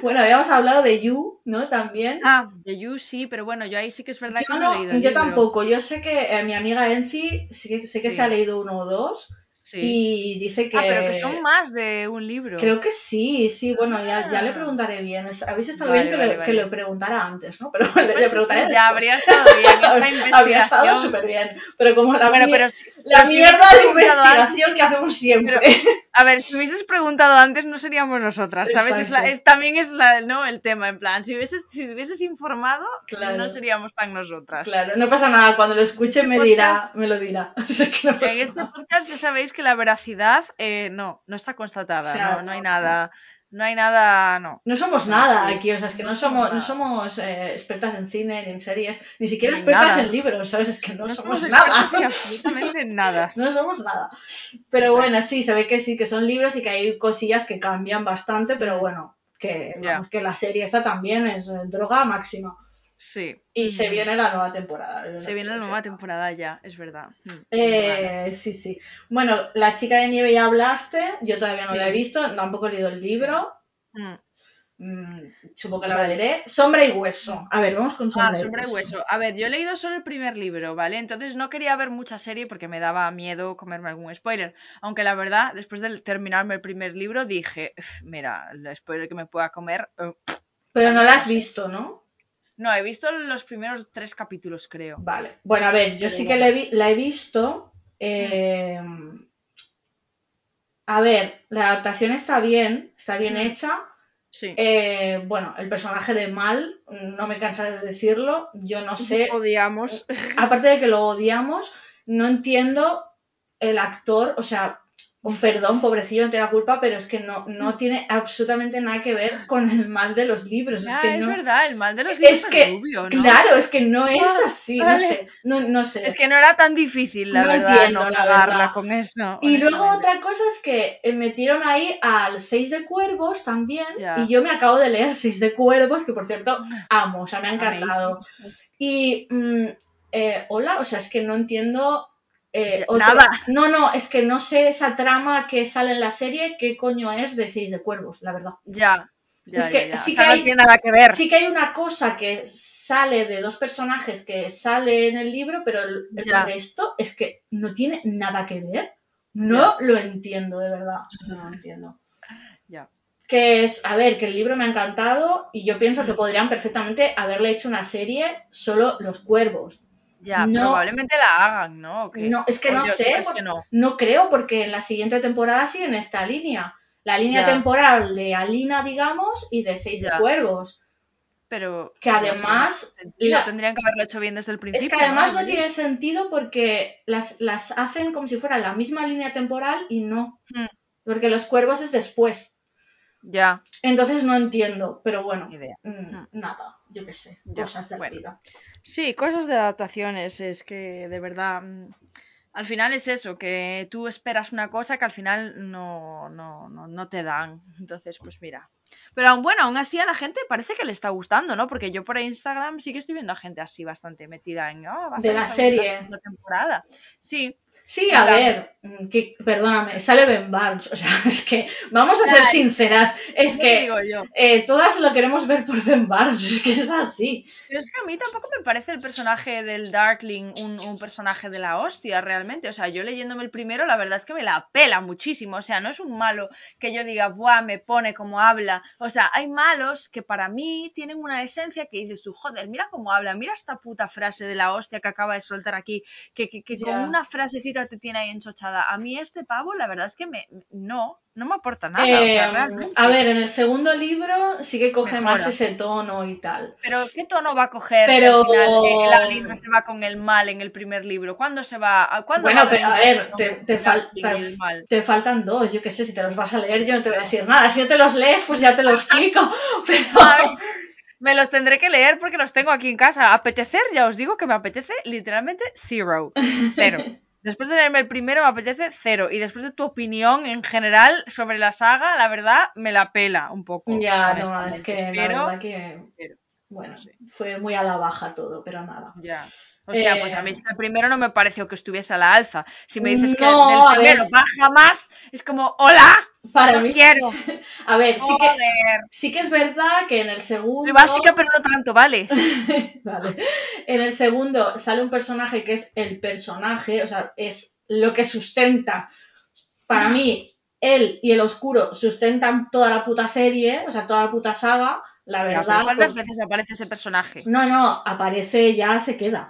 bueno, habíamos hablado de You, ¿no? También. Ah, de You sí, pero bueno, yo ahí sí que es verdad que no, he leído yo libro. tampoco. Yo sé que eh, mi amiga Enci sí que, sé que Sí. se ha leído uno o dos Sí. y dice que... Ah, pero que son más de un libro. Creo que sí, sí, bueno, ya, ya le Ah. preguntaré bien. Habéis estado Vale, bien que, vale, que le preguntara antes, ¿no? Pero le, le Pues, preguntaré después. ya habría estado bien esta investigación. Habría estado súper bien. Pero como la, Bueno, mier- pero si- la pero mierda de investigación que hacemos siempre. A ver, si hubieses preguntado antes no seríamos nosotras, ¿sabes? Es la- es- también es la, ¿no? el tema, en plan, si hubieses, si hubieses informado, Claro. no seríamos tan nosotras. Claro, no pasa nada. Cuando lo escuche me Este dirá, me lo dirá. O sea que no pasa En este nada. podcast ya sabéis que la veracidad eh, no, no está constatada, O sea, no, no hay nada, no hay nada, no. No somos nada aquí, o sea, es que no, No somos, no somos eh, expertas en cine ni en series, ni siquiera expertas nada. en libros, ¿sabes? Es que no, No somos, somos nada. en absolutamente nada. No somos nada. Pero bueno, sí, se ve que sí, que son libros y que hay cosillas que cambian bastante, pero bueno, que, vamos, que la serie esta también es eh, droga máxima. Sí. Y se Mm. viene la nueva temporada. Se viene la nueva temporada ya, es verdad. Mm, temporada. Eh, sí, sí. Bueno, La chica de nieve ya hablaste, yo todavía no la he visto, tampoco he leído el libro. Mm. Mm, supongo que la Vale. leeré. Sombra y hueso. A ver, vamos con sombra, Ah, y, Sombra y hueso. Hueso. A ver, yo he leído solo el primer libro, ¿vale? Entonces no quería ver mucha serie porque me daba miedo comerme algún spoiler. Aunque la verdad, después de terminarme el primer libro, dije, "Uf, mira, el spoiler que me pueda comer. eh". Pero no la has visto, ¿no? No, he visto los primeros tres capítulos, creo. Vale. Bueno, a ver, yo sí que la he, vi- la he visto. eh, A ver, la adaptación está bien, está bien Mm. hecha. Sí. Eh, bueno, el personaje de Mal, no me cansaré de decirlo. Yo no sé, Odiamos. aparte de que lo odiamos, no entiendo el actor, o sea, un perdón, pobrecillo, no tiene la culpa, pero es que no, no tiene absolutamente nada que ver con el mal de los libros. Ya, es que es no, verdad, el mal de los libros es es, que, rubio, ¿no? claro, es que no es Ah, así, no sé, no, no sé. Es que no era tan difícil, la No verdad, entiendo, no la verdad. con eso. Y luego otra cosa es que eh, metieron ahí al Seis de Cuervos también. Ya. Y yo me acabo de leer Seis de Cuervos, que por cierto amo, o sea, me ha encantado. Amazing. Y, mm, eh, hola, o sea, es que no entiendo. Eh, otro- nada. No, no, es que no sé esa trama que sale en la serie, qué coño es de Seis de Cuervos, la verdad. Ya. Ya, Es que ya, ya. sí O sea, que no hay- tiene nada que ver. Sí que hay una cosa que sale de dos personajes que sale en el libro, pero el, el resto es que no tiene nada que ver. No lo entiendo, de verdad. No lo entiendo. Ya. Que es, a ver, que el libro me ha encantado y yo pienso que podrían perfectamente haberle hecho una serie solo los cuervos. Ya, No. probablemente la hagan, ¿no? No, es que ¿O no sé, que no. No creo, porque en la siguiente temporada siguen esta línea. La línea Ya. temporal de Alina, digamos, y de Seis de. Cuervos. Pero. Que además, no tiene sentido, la- tendrían que haberlo hecho bien desde el Es principio. que además no, tiene sentido porque las, las hacen como si fuera la misma línea temporal y no. Hmm. Porque los cuervos es después. Ya, Entonces no entiendo, pero bueno, idea. mm, Hmm. nada, yo qué sé, Ya, cosas de bueno. la vida. Sí, cosas de adaptaciones, es que de verdad. mm, Al final es eso, que tú esperas una cosa que al final no, no, no, no te dan. Entonces, pues mira. Pero aún bueno, aún así a la gente parece que le está gustando, ¿no? Porque yo por Instagram sí que estoy viendo a gente así bastante metida en "Ah, a De la la serie. segunda temporada. Sí. Sí, a ver, mm, que, perdóname, sale Ben Barnes, o sea, es que vamos a ser sinceras, es ¿Qué te que eh, todas lo queremos ver por Ben Barnes, es que es así. Pero es que a mí tampoco me parece el personaje del Darkling un, un personaje de la hostia, realmente. O sea, yo leyéndome el primero, la verdad es que me la pela muchísimo. O sea, no es un malo que yo diga, buah, me pone como habla. O sea, hay malos que para mí tienen una esencia que dices tú, joder, mira cómo habla, mira esta puta frase de la hostia que acaba de soltar aquí, que, que, que con una frasecita te tiene ahí enchochada. A mí este pavo, la verdad es que me, no, no me aporta nada. o sea, Eh, a ver, en el segundo libro sí que coge más ese tono y tal. Pero ¿qué tono va a coger Pero- si al final eh, la Linda se va con el mal en el primer libro? ¿Cuándo se va? ¿Cuándo Bueno, va pero a ver, te, te, fal- el te- te faltan dos, yo qué sé, si te los vas a leer yo no te voy a decir nada, si no te los lees pues ya te lo explico, pero... Ay, me los tendré que leer porque los tengo aquí en casa. Apetecer, ya os digo que me apetece literalmente zero. Cero. Después de leerme el primero me apetece cero. Y después de tu opinión en general sobre la saga, la verdad me la pela un poco. Ya, no, es que Pero, la verdad que... pero, Bueno, fue muy a la baja todo, pero nada. Ya. Hostia, Eh, pues a mí que el primero no me pareció que estuviese a la alza. Si me dices que No, del a primero baja más, es como, ¡Hola! Para ¡No mí, quiero! a ver, sí que, sí que es verdad que en el segundo... básica, pero no tanto, ¿vale? Vale. En el segundo sale un personaje que es el personaje, o sea, es lo que sustenta. Para mí, él y el oscuro sustentan toda la puta serie, o sea, toda la puta saga. La verdad. ¿Cuántas pues- veces aparece ese personaje? No, no, aparece, ya se queda.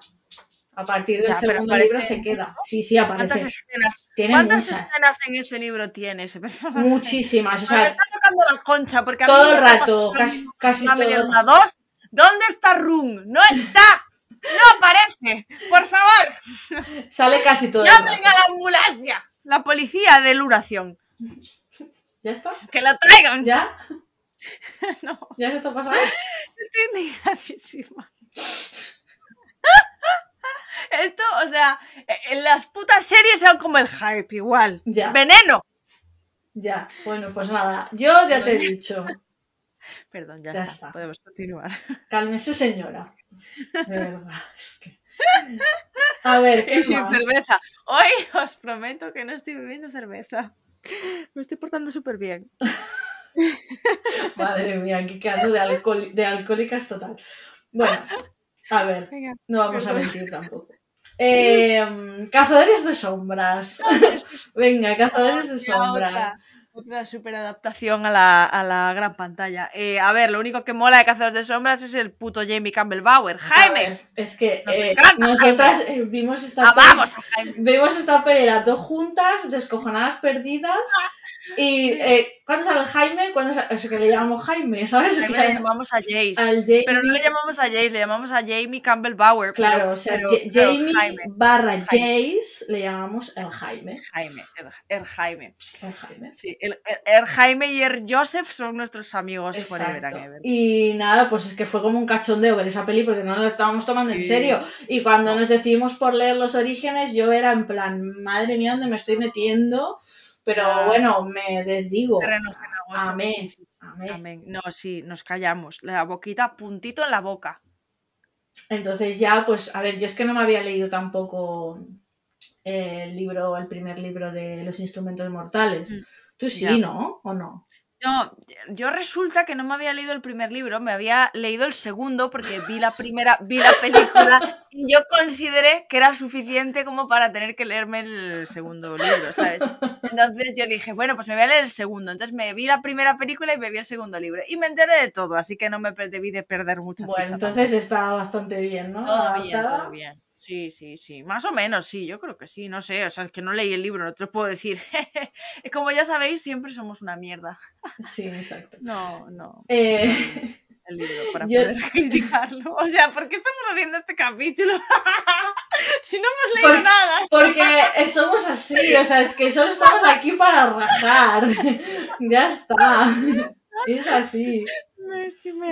A partir del Ya, segundo libro se queda. Sí, sí, ¿Cuántas aparece. escenas, Tiene ¿cuántas muchas. escenas en ese libro tiene ese personaje? Muchísimas, o sea, está tocando la concha porque a todo mí el rato, casi, todo. 2. ¿Dónde está Run? ¡No está! ¡No aparece! ¡Por favor! Sale casi todo el ¡Llamen a la ambulancia! La policía de Luración. ¿Ya está? ¡Que la traigan! ¿Ya? No, ¿Ya se te ha pasado? estoy indignadísima. Esto, o sea, en las putas series son como el hype, igual. Ya. ¡Veneno! Ya. Bueno, pues nada, yo ya te he dicho. Perdón, ya, Ya está. está. Podemos continuar. Cálmese, señora. De verdad. es que- A ver, ¿qué Y sin más? cerveza. Hoy os prometo que no estoy bebiendo cerveza. Me estoy portando súper bien. Madre mía, aquí quedando de, alcohol, de alcohólicas total. Bueno, a ver, Venga. no vamos a mentir tampoco. Eh, cazadores de sombras. Venga, cazadores de sombras. Otra, super adaptación a la, a la gran pantalla. Eh, a ver, lo único que mola de Cazadores de Sombras es el puto Jamie Campbell Bauer. ¡Jaime! ver, es que Nos eh, nosotras eh, vimos esta peli- ¡Amamos a Jaime! Vimos esta peli las dos juntas, descojonadas perdidas. Y eh, ¿cuándo sale el Jaime? ¿Cuándo sale? O sea, que le llamamos Jaime, ¿sabes? Jaime le llamamos a Jace. al Jamie, Pero no le llamamos a Jace, le llamamos a Jamie Campbell Bauer. claro, pero- o sea, pero- Jamie barra. Jace le llamamos el Jaime. Jaime, el, el Jaime. El Jaime. Sí, el, el- Jaime y el Joseph son nuestros amigos forever and ever. Y nada, pues es que fue como un cachondeo ver esa peli porque no la estábamos tomando en serio. Y cuando No. nos decidimos por leer los orígenes, yo era en plan, madre mía, ¿dónde me estoy metiendo? Pero Ya. bueno, me desdigo. Amén. sí, sí, sí. Amén. Amén. No, sí, nos callamos. La boquita, puntito en la boca. Entonces ya, pues, a ver, yo es que no me había leído tampoco eh, el libro, el primer libro de los instrumentos mortales. Mm, Tú sí, ya. ¿no? ¿O no? No, yo resulta que no me había leído el primer libro, me había leído el segundo porque vi la primera, vi la película y yo consideré que era suficiente como para tener que leerme el segundo libro, ¿sabes? Entonces yo dije, bueno, pues me voy a leer el segundo. Entonces me vi la primera película y me vi el segundo libro. Y me enteré de todo, así que no me debí de perder mucha Bueno, chicha entonces está bastante bien, ¿no? Todo bien, todo bien. Sí, sí, sí. Más o menos, sí, yo creo que sí, no sé. O sea, es que no leí el libro, no te lo puedo decir. Como ya sabéis, siempre somos una mierda. Sí, exacto. No, no. Eh, el libro para Yo- poder criticarlo. O sea, ¿por qué estamos haciendo este capítulo? si no hemos leído Porque- nada. Porque somos así, o sea, es que solo estamos aquí para rajar. ya está. Es así.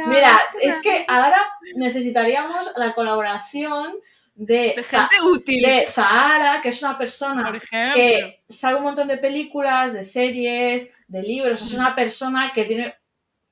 Mira, es que ahora necesitaríamos la colaboración de, De gente útil. de Zahara, que es una persona que sabe un montón de películas, de series, de libros. Es una persona que tiene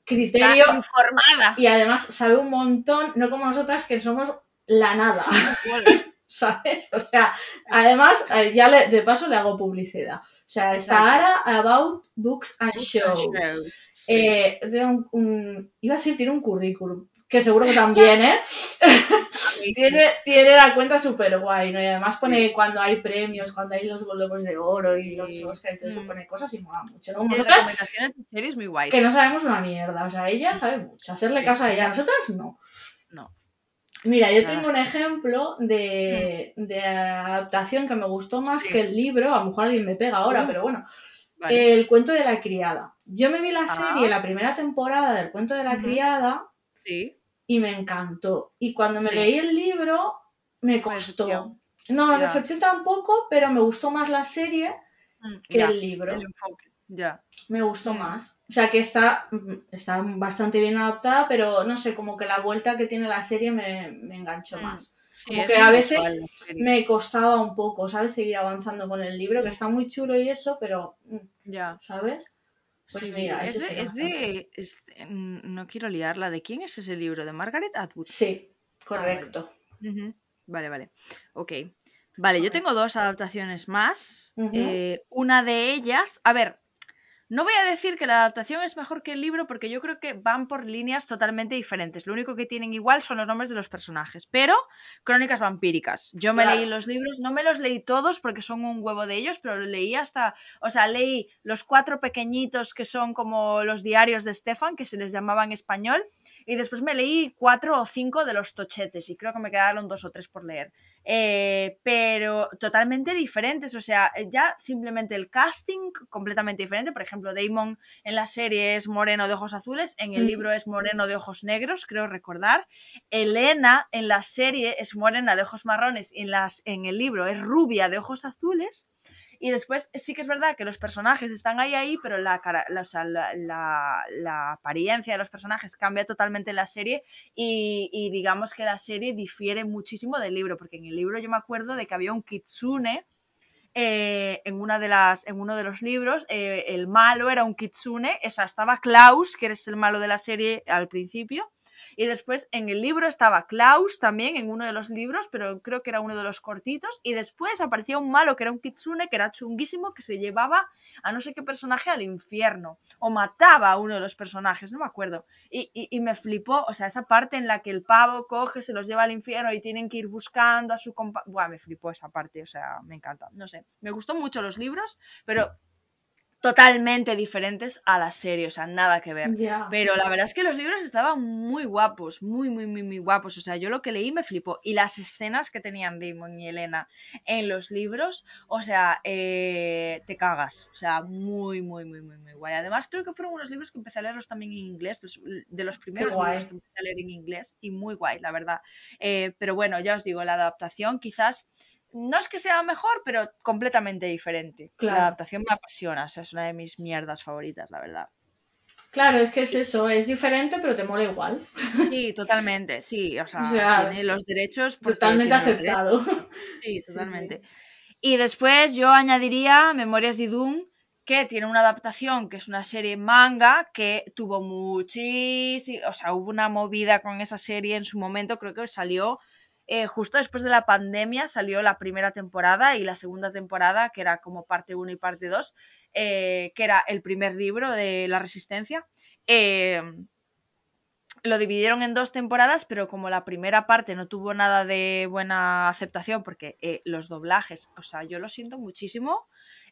criterio Está informada. y además sabe un montón, no como nosotras que somos la nada, ¿sabes? O sea, además, eh, ya le- de paso le hago publicidad. O sea, Exacto. Sahara About Books and Shows. Shows, sí. Eh, tiene un, un- iba a decir, tiene un currículum, que seguro que también, ¿eh? Tiene, tiene la cuenta súper guay, ¿no? Y además pone cuando hay premios, cuando hay los globos de oro y los. Oscar eso, Mm. pone cosas y mola mucho, ¿no? Nosotras, recomendaciones de series muy guay. que no sabemos una mierda, o sea, ella sabe mucho, hacerle Sí. caso a ella, nosotras no. No. Mira, yo tengo un ejemplo de, de adaptación que me gustó más Sí. que el libro, a lo mejor alguien me pega ahora, Uh, pero bueno, Vale. el cuento de la criada. Yo me vi la Ah. serie, la primera temporada del cuento de la criada, Sí. Y me encantó. Y cuando me Sí. leí el libro, me costó. decepción. No, Ya. decepción tampoco, pero me gustó más la serie Mm, que ya, el libro. El enfoque. Ya. Me gustó más. O sea que está, mm, está bastante bien adaptada, pero no sé, como que la vuelta que tiene la serie me, me enganchó Mm, más. Sí, Como que a veces la. Me costaba un poco, ¿sabes? Seguir avanzando con el libro, que está muy chulo y eso, pero, Ya. ¿sabes? Pues es de, es de- es no quiero liarla. ¿De quién es ese libro? ¿De Margaret Atwood? Sí, Ah, correcto. Vale, vale. Ok. Vale, yo tengo dos adaptaciones más. Eh, una de ellas, a ver, no voy a decir que la adaptación es mejor que el libro porque yo creo que van por líneas totalmente diferentes. Lo único que tienen igual son los nombres de los personajes, pero crónicas vampíricas. Yo me Claro. leí los libros, no me los leí todos porque son un huevo de ellos, pero leí hasta, o sea, leí los cuatro pequeñitos que son como los diarios de Stefan, que se les llamaba en español, y después me leí cuatro o cinco de los tochetes y creo que me quedaron dos o tres por leer. Eh, pero totalmente diferentes, o sea, ya simplemente el casting completamente diferente. Por ejemplo, Damon en la serie es moreno de ojos azules, en el libro es moreno de ojos negros, creo recordar. Elena en la serie es morena de ojos marrones y en, las, en el libro es rubia de ojos azules. Y después sí que es verdad que los personajes están ahí, ahí, pero la, la, o sea, la, la, apariencia de los personajes cambia totalmente en la serie y, digamos que la serie difiere muchísimo del libro, porque en el libro yo me acuerdo de que había un kitsune eh, en, una de las, en uno de los libros, eh, el malo era un kitsune, esa estaba Klaus, que es el malo de la serie al principio, y después en el libro estaba Klaus también en uno de los libros, pero creo que era uno de los cortitos, y después aparecía un malo que era un kitsune, que era chunguísimo, que se llevaba a no sé qué personaje al infierno, o mataba a uno de los personajes, no me acuerdo, y, y, me flipó, o sea, esa parte en la que el pavo coge, se los lleva al infierno y tienen que ir buscando a su compa... Buah, me flipó esa parte, o sea, me encanta, no sé, me gustó mucho los libros, pero totalmente diferentes a la serie, o sea, nada que ver. Pero la verdad es que los libros estaban muy guapos, muy, muy, muy, muy guapos. O sea, yo lo que leí me flipó. Y las escenas que tenían Damon y Elena en los libros, o sea, eh, te cagas. O sea, muy, muy, muy, muy, muy guay. Además, creo que fueron unos libros que empecé a leerlos también en inglés, los- de los primeros libros que empecé a leer en inglés, y muy guay, la verdad. Eh, pero bueno, ya os digo, la adaptación quizás no es que sea mejor, pero completamente diferente. Claro. La adaptación me apasiona, o sea, es una de mis mierdas favoritas, la verdad. Claro, es que es eso, es diferente, pero te mola igual. Sí, totalmente, sí, o sea, O sea, tiene los derechos Totalmente aceptado. Sí, Sí, totalmente. Y después yo añadiría Memorias de Doom, que tiene una adaptación, que es una serie manga, que tuvo muchísimo, o sea, hubo una movida con esa serie en su momento, creo que salió eh, justo después de la pandemia, salió la primera temporada y la segunda temporada, que era como parte 1 y parte 2, eh, que era el primer libro de La Resistencia. Eh, lo dividieron en dos temporadas, pero como la primera parte no tuvo nada de buena aceptación, porque eh, los doblajes, o sea, yo lo siento muchísimo,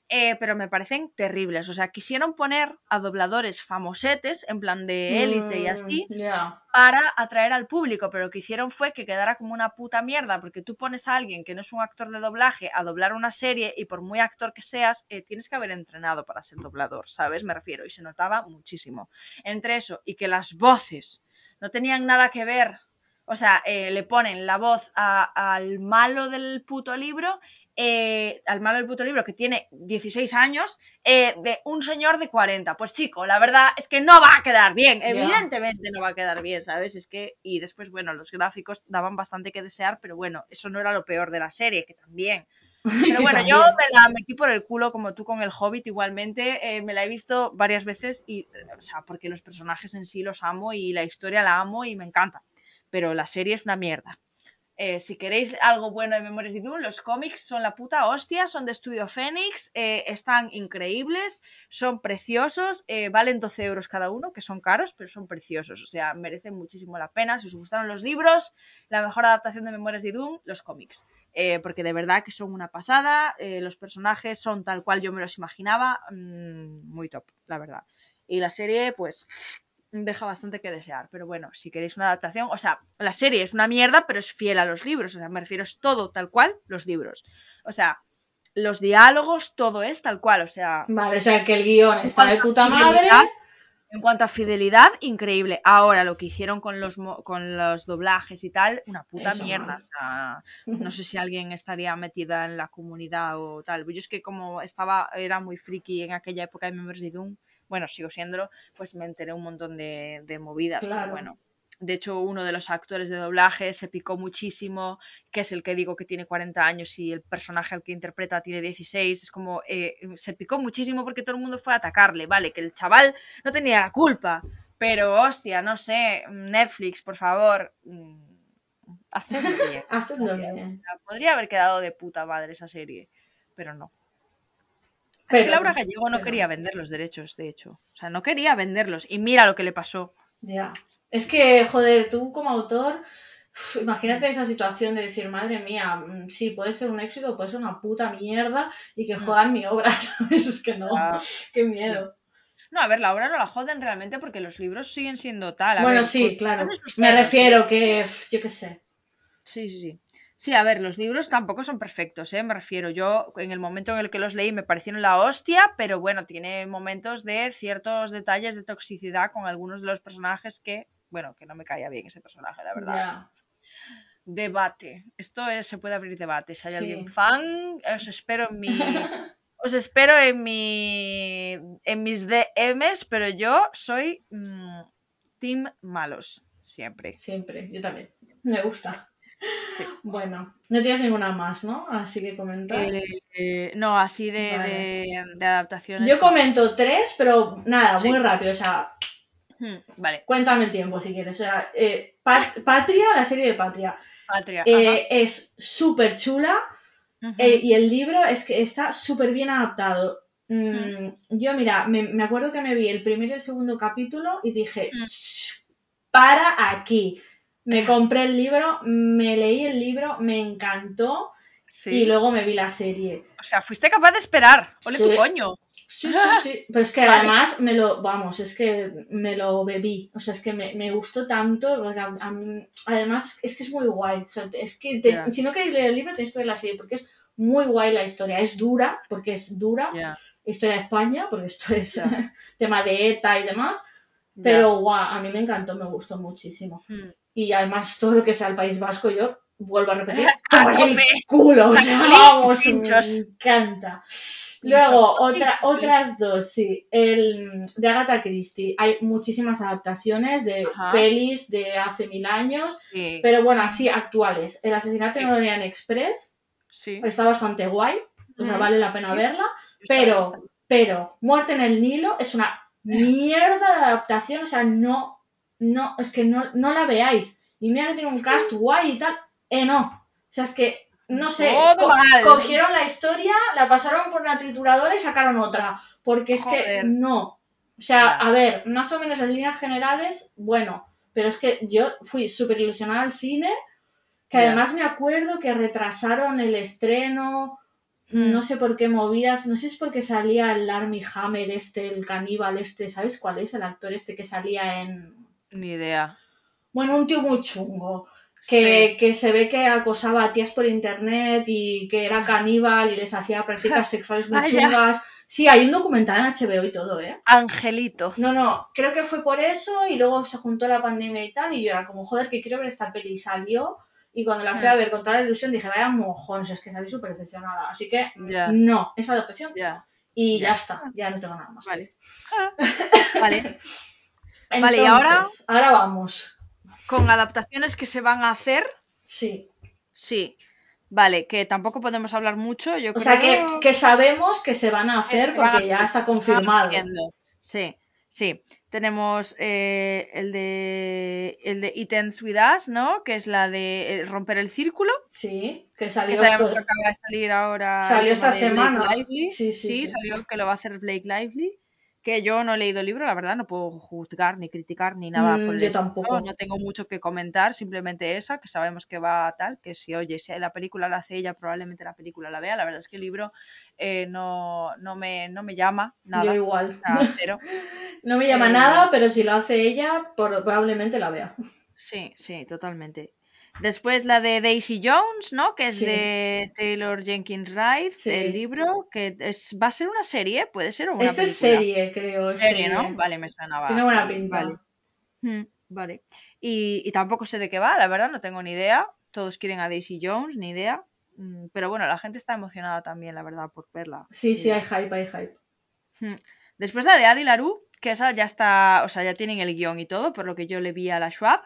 eh, pero me parecen terribles. O sea, quisieron poner a dobladores famosetes, en plan de élite y así, Mm, para atraer al público, pero lo que hicieron fue que quedara como una puta mierda, porque tú pones a alguien que no es un actor de doblaje a doblar una serie y por muy actor que seas, eh, tienes que haber entrenado para ser doblador, ¿sabes? Me refiero, y se notaba muchísimo. Entre eso y que las voces no tenían nada que ver, o sea, eh, le ponen la voz a- al malo del puto libro, eh, al malo del puto libro que tiene 16 años, eh, de un señor de 40. Pues chico, la verdad es que no va a quedar bien, evidentemente no va a quedar bien, ¿sabes? Es que, y después, bueno, los gráficos daban bastante que desear, pero bueno, eso no era lo peor de la serie, que también. Pero bueno, yo me la metí por el culo como tú con el Hobbit igualmente. eh, me la he visto varias veces y, o sea, porque los personajes en sí los amo y la historia la amo y me encanta. Pero la serie es una mierda. Eh, si queréis algo bueno de Memorias de Dune, los cómics son la puta hostia, son de Estudio Fénix, eh, están increíbles, son preciosos, eh, valen 12 euros cada uno, que son caros, pero son preciosos, o sea, merecen muchísimo la pena. Si os gustaron los libros, la mejor adaptación de Memorias de Dune, los cómics, porque de verdad que son una pasada, los personajes son tal cual yo me los imaginaba, mm, muy top, la verdad. Y la serie, pues, deja bastante que desear. Pero bueno, si queréis una adaptación, o sea, la serie es una mierda, pero es fiel a los libros. O sea, me refiero, es todo tal cual los libros. O sea, los diálogos, todo es tal cual. O sea, Vale, o sea que el guion está de puta madre. en cuanto a fidelidad, increíble. Ahora, lo que hicieron con los, con los doblajes y tal, una puta Eso mierda. O sea, no sé si alguien estaría metida en la comunidad o tal. Yo es que como estaba, era muy friki en aquella época de Memories de Doom, bueno, sigo siéndolo, pues me enteré un montón de, de movidas. Pero Claro. bueno, de hecho, uno de los actores de doblaje se picó muchísimo, que es el que digo que tiene 40 años y el personaje al que interpreta tiene 16. Es como, eh, se picó muchísimo porque todo el mundo fue a atacarle, ¿vale? Que el chaval no tenía la culpa. Pero, hostia, no sé, Netflix, por favor, mm, hacedlo bien. Bien. Podría haber quedado de puta madre esa serie, pero no. Es que Laura Gallego no pero quería vender los derechos, de hecho. O sea, no quería venderlos. Y mira lo que le pasó. Ya. Es que, joder, tú como autor, uf, imagínate esa situación de decir, madre mía, mm, sí, puede ser un éxito, puede ser una puta mierda y que Mm. jodan mi obra, ¿sabes? Es que no, Ah, qué miedo. No, a ver, la obra no la joden realmente porque los libros siguen siendo tal. A Bueno, ver, sí, claro. Me refiero que, yo qué sé. Sí, sí, sí. Sí, a ver, los libros tampoco son perfectos, ¿eh? Me refiero. Yo, en el momento en el que los leí, me parecieron la hostia, pero bueno, tiene momentos de ciertos detalles de toxicidad con algunos de los personajes que, bueno, que no me caía bien ese personaje, la verdad. Debate. Esto es- se puede abrir debate. Si hay alguien fan, os espero en mi. Os espero en mi. en mis DMs, pero yo soy mm, Team Malos. Siempre. Siempre, yo también. Me gusta. Sí. Bueno, no tienes ninguna más, ¿no? Así que comentar. Eh, eh, no, así de, Vale. de, de adaptaciones. Yo comento tres, pero nada, Sí. muy rápido. O sea, Hmm, Vale, cuéntame el tiempo si quieres. O sea, eh, Pat- Patria, la serie de Patria, Patria. es súper chula. y el libro es que está súper bien adaptado. Mm, yo, mira, me, me acuerdo que me vi el primer y el segundo capítulo y dije, Mm. "Shh, para aquí. Me compré el libro, me leí el libro, me encantó Sí. y luego me vi la serie. O sea, fuiste capaz de esperar. Ole Sí. tu coño. Sí, sí, sí. Pero es que Vale. además me lo, vamos, es que me lo bebí. O sea, es que me, me gustó tanto. porque a- a mí- además, es que es muy guay. O sea, es que te- si no queréis leer el libro, tenéis que ver la serie porque es muy guay la historia. Es dura, porque es dura. Historia de España, porque esto es tema de ETA y demás. Pero guau, a mí me encantó, me gustó muchísimo. Hmm. Y además, todo lo que sea el País Vasco, yo vuelvo a repetir, por el culo. O sea, vamos, pinchos. me encanta. Luego, otra, otras dos, sí. El de Agatha Christie. Hay muchísimas adaptaciones de Ajá. pelis de hace mil años, Sí. pero bueno, así actuales. El asesinato Sí. en Orient Express Sí. está bastante guay, o sea, vale la pena verla, pero, pero Muerte en el Nilo es una mierda de adaptación, o sea, no, no, es que no, no la veáis. Y mira que tiene un cast guay y tal, eh, no. O sea, es que, no sé, mal. cogieron la historia, la pasaron por una trituradora y sacaron otra, porque es que no. O sea, a ver, más o menos en líneas generales, bueno, pero es que yo fui súper ilusionada al cine, que además me acuerdo que retrasaron el estreno, Hmm. no sé por qué movidas, no sé si es porque salía el Army Hammer este, el caníbal este, ¿sabes cuál es? El actor este que salía en... Ni idea. Bueno, un tío muy chungo, que, Sí. que se ve que acosaba a tías por internet y que era caníbal y les hacía prácticas sexuales muy Ah, chungas. Sí, hay un documental en HBO y todo, ¿eh? Angelito. No, no, creo que fue por eso y luego se juntó la pandemia y tal y yo era como, joder, que quiero ver esta peli y salió y cuando la fui a Hmm. ver con toda la ilusión dije, vaya mojones, es que salí súper decepcionada. Así que Ya. no, esa adaptación Ya. y ya. Ya. está, ya no tengo nada más. Vale. Vale. Entonces, Vale, y ahora- Ahora vamos. Con adaptaciones que se van a hacer, Sí. sí. Vale, que tampoco podemos hablar mucho, yo O creo. sea, que, que sabemos que se van a que hacer a porque ya está confirmado. Sí, sí. Tenemos eh, el de el de It Ends With Us, ¿no? Que es la de eh, romper el círculo. Sí, que Que salió sabemos esto- que acaba de salir ahora. Salió esta semana. Lively. Sí, sí, sí. salió que lo va a hacer Blake Lively. Que yo no he leído el libro, la verdad, no puedo juzgar ni criticar ni nada Mm, por el yo tampoco. No tengo mucho que comentar, simplemente esa, que sabemos que va tal, que si oye, si la película la hace ella, probablemente la película la vea. La verdad es que el libro eh, no, no, me, no me llama nada. Yo igual. cero. No me llama Eh, nada, pero si lo hace ella, probablemente la vea. Sí, sí, totalmente. Después la de Daisy Jones, ¿no? Que es Sí. de Taylor Jenkins Sí. el libro, que es, va a ser una serie, puede ser una Esta es película. serie, creo. es Serie, ¿no? Vale, me sonaba. Tiene buena pinta. Vale. Mm, vale. Y, y tampoco sé de qué va, la verdad, no tengo ni idea. Todos quieren a Daisy Jones, ni idea. Mm, Pero bueno, la gente está emocionada también, la verdad, por verla. Sí, sí, hay hype, hay hype. Mm. Después la de Adi Larú, que esa ya está, o sea, ya tienen el guion y todo, por lo que yo le vi a la Schwab,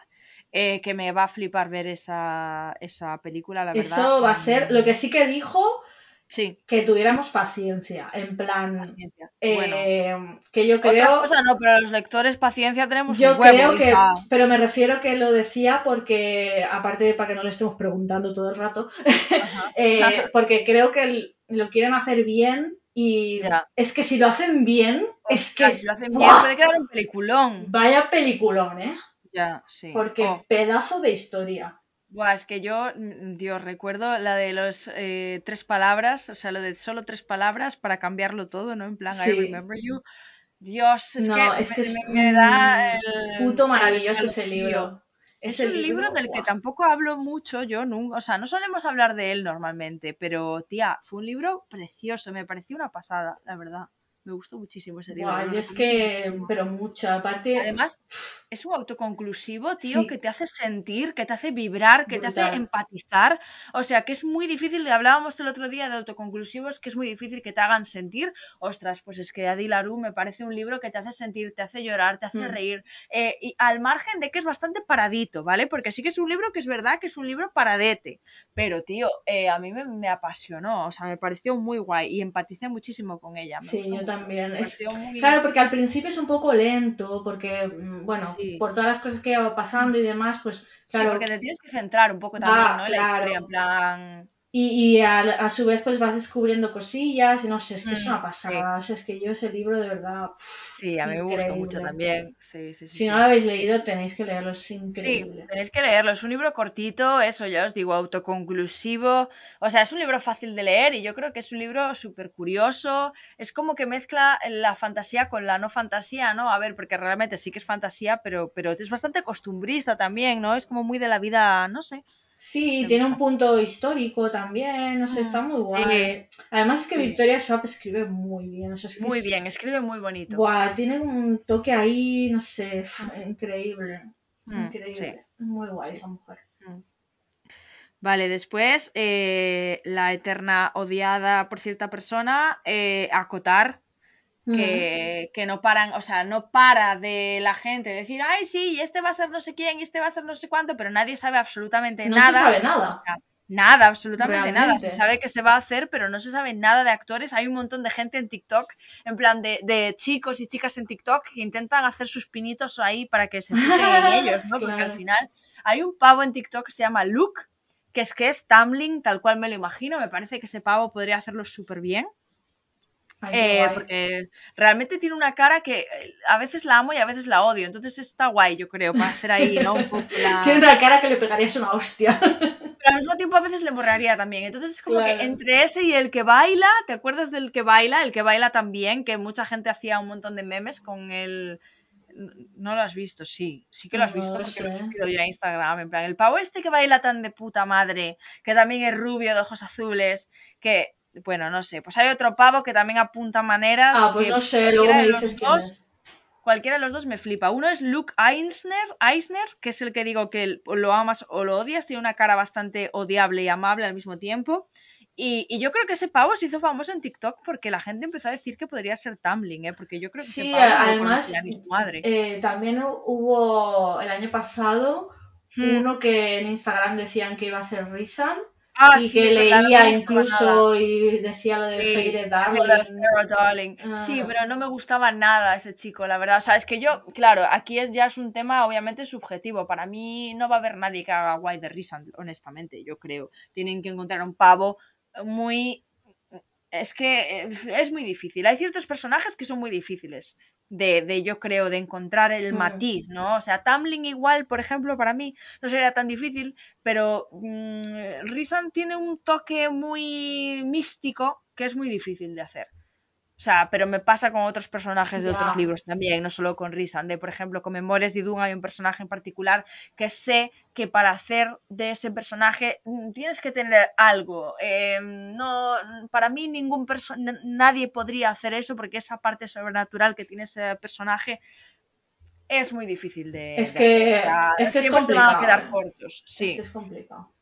eh, que me va a flipar ver esa, esa película, la verdad. Eso va a ser. Mm, Lo que sí que dijo, Sí, que tuviéramos paciencia. En plan. paciencia. eh, bueno, que yo otra creo. cosa no, pero los lectores paciencia tenemos Yo un huevo, creo que, hija. pero me refiero que lo decía porque, aparte de para que no le estemos preguntando todo el rato, eh, porque creo que lo quieren hacer bien y Ya. es que si lo hacen bien, es que si lo hacen bien puede quedar un peliculón. vaya peliculón, ¿eh? Ya, sí. Porque Oh, pedazo de historia. buah, es que yo, mm, Dios, recuerdo la de los eh, tres palabras, o sea, lo de solo tres palabras para cambiarlo todo, ¿no? En plan, I Sí. remember you. Dios, es No, que, es me, que es me- da el, puto el maravilloso ese libro. Es Ese un libro libro, del que tampoco hablo mucho, yo nunca, o sea, no solemos hablar de él normalmente, pero tía, fue un libro precioso, me pareció una pasada, la verdad. Me gustó muchísimo ese libro. Y es que, muchísimo. pero mucho, aparte, Además, es un autoconclusivo, tío, Sí. que te hace sentir, que te hace vibrar, que te hace empatizar. O sea, que es muy difícil, hablábamos el otro día de autoconclusivos, que es muy difícil que te hagan sentir. Ostras, pues es que Adi Larú me parece un libro que te hace sentir, te hace llorar, te hace Mm. reír. eh, y al margen de que es bastante paradito, ¿vale? Porque sí que es un libro que es verdad que es un libro paradete. Pero, tío, eh, a mí me, me apasionó, o sea, me pareció muy guay y empaticé muchísimo con ella. Me Sí, yo también. Es, muy... claro, porque al principio es un poco lento, porque, mm, bueno, Sí. Por todas las cosas que va pasando y demás, pues, Sí, claro, porque te tienes que centrar un poco también, ¿no? En la claro. historia, en plan. Y, y a, a su vez, pues vas descubriendo cosillas y no sé, es que es Mm, una sí. pasada. O sea, es que yo ese libro de verdad, Sí, a mí me gustó mucho también. Sí, sí, sí. Si sí. no lo habéis leído, tenéis que leerlo, es Sí, increíble. tenéis que leerlo. Es un libro cortito, eso ya os digo, autoconclusivo. O sea, es un libro fácil de leer y yo creo que es un libro súper curioso. Es como que mezcla la fantasía con la no fantasía, ¿no? A ver, porque realmente sí que es fantasía, pero, pero es bastante costumbrista también, ¿no? Es como muy de la vida, no sé. Sí, tiene un punto histórico también, no sé, está Mm, muy sí, guay. Además es que sí. Victoria Schwab escribe muy bien, o sea, es que Muy es- bien, escribe muy bonito. Buah, tiene un toque ahí, no sé, f- increíble. Mm, sí. Increíble. Muy guay esa mujer. Mm. Vale, después eh, la eterna odiada por cierta persona, eh, acotar. Que, que no paran, o sea, no para de la gente decir, ay, sí, y este va a ser no sé quién, y este va a ser no sé cuánto, pero nadie sabe absolutamente No nada. se sabe nada. Nada, absolutamente nada. Se sabe que se va a hacer, pero no se sabe nada de actores. Hay un montón de gente en TikTok, en plan de, de chicos y chicas en TikTok que intentan hacer sus pinitos ahí para que se fijen en ellos, ¿no? Porque al final hay un pavo en TikTok que se llama Luke, que es que es Tumbling, tal cual me lo imagino. Me parece que ese pavo podría hacerlo súper bien. Ay, Eh, porque realmente tiene una cara que eh, a veces la amo y a veces la odio. Entonces está guay, yo creo, para hacer ahí, ¿no? Un poco la... Tiene una cara que le pegarías una hostia. Pero al mismo tiempo a veces le morraría también. Entonces es como Claro. que entre ese y el que baila, ¿te acuerdas del que baila? El que baila también, que mucha gente hacía un montón de memes con el... No lo has visto, sí, sí que lo has No visto lo porque lo he subido yo a Instagram, en plan, el pavo este que baila tan de puta madre, que también es rubio, de ojos azules, que, bueno, no sé, pues hay otro pavo que también apunta maneras. Ah, pues no sé, luego cualquiera me dices quién dos- es. Cualquiera de los dos me flipa. Uno es Luke Eisner, Eisner, que es el que digo que lo amas o lo odias. Tiene una cara bastante odiable y amable al mismo tiempo. Y, y yo creo que ese pavo se hizo famoso en TikTok porque la gente empezó a decir que podría ser Tumbling, ¿eh? Porque yo creo que Sí, ese pavo además, conocía ni su madre. eh, también hu- hubo el año pasado Hmm, uno que en Instagram decían que iba a ser Rizan Ah, y sí, que leía incluso y decía lo de Sí, Darling. Sarah Darling. Sí, Ah. pero no me gustaba nada ese chico, la verdad. O sea, es que yo, claro, aquí es ya es un tema obviamente subjetivo. Para mí no va a haber nadie que haga guay de Risa, honestamente, yo creo. Tienen que encontrar un pavo muy... Es que eh, es muy difícil. Hay ciertos personajes que son muy difíciles de, de, yo creo, de encontrar el Mm. matiz, ¿no? O sea, Tamlin igual, por ejemplo, para mí no sería tan difícil, pero mm, Rhysand tiene un toque muy místico que es muy difícil de hacer. O sea, pero me pasa con otros personajes de Ya. otros libros también, no solo con Rhysand. De, por ejemplo, con Memorias de Dune hay un personaje en particular que sé que para hacer de ese personaje mm, tienes que tener algo. Eh, no, para mí ningún nadie podría hacer eso porque esa parte sobrenatural que tiene ese personaje es muy difícil de. Es de que- hacer. Es que es siempre se van a quedar ¿eh? cortos. Sí. Es que es complicado.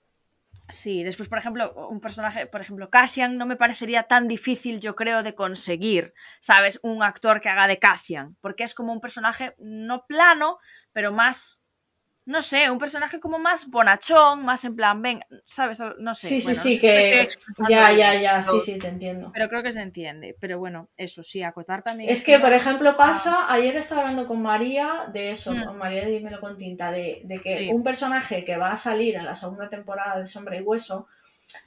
Sí, después, por ejemplo, un personaje, por ejemplo, Cassian no me parecería tan difícil, yo creo, de conseguir, ¿sabes? Un actor que haga de Cassian, porque es como un personaje no plano, pero más, no sé, un personaje como más bonachón, más en plan, ven, ¿sabes? No sé. Sí, sí, bueno, sí, estoy que. Ya, ya, ya, sí, sí, te entiendo. Pero creo que se entiende. Pero bueno, eso sí, acotar también. Es que, por ejemplo, pasa, ayer estaba hablando con María de eso, Mm. con María de Dímelo con Tinta, de, de que Sí. un personaje que va a salir en la segunda temporada de Sombra y Hueso,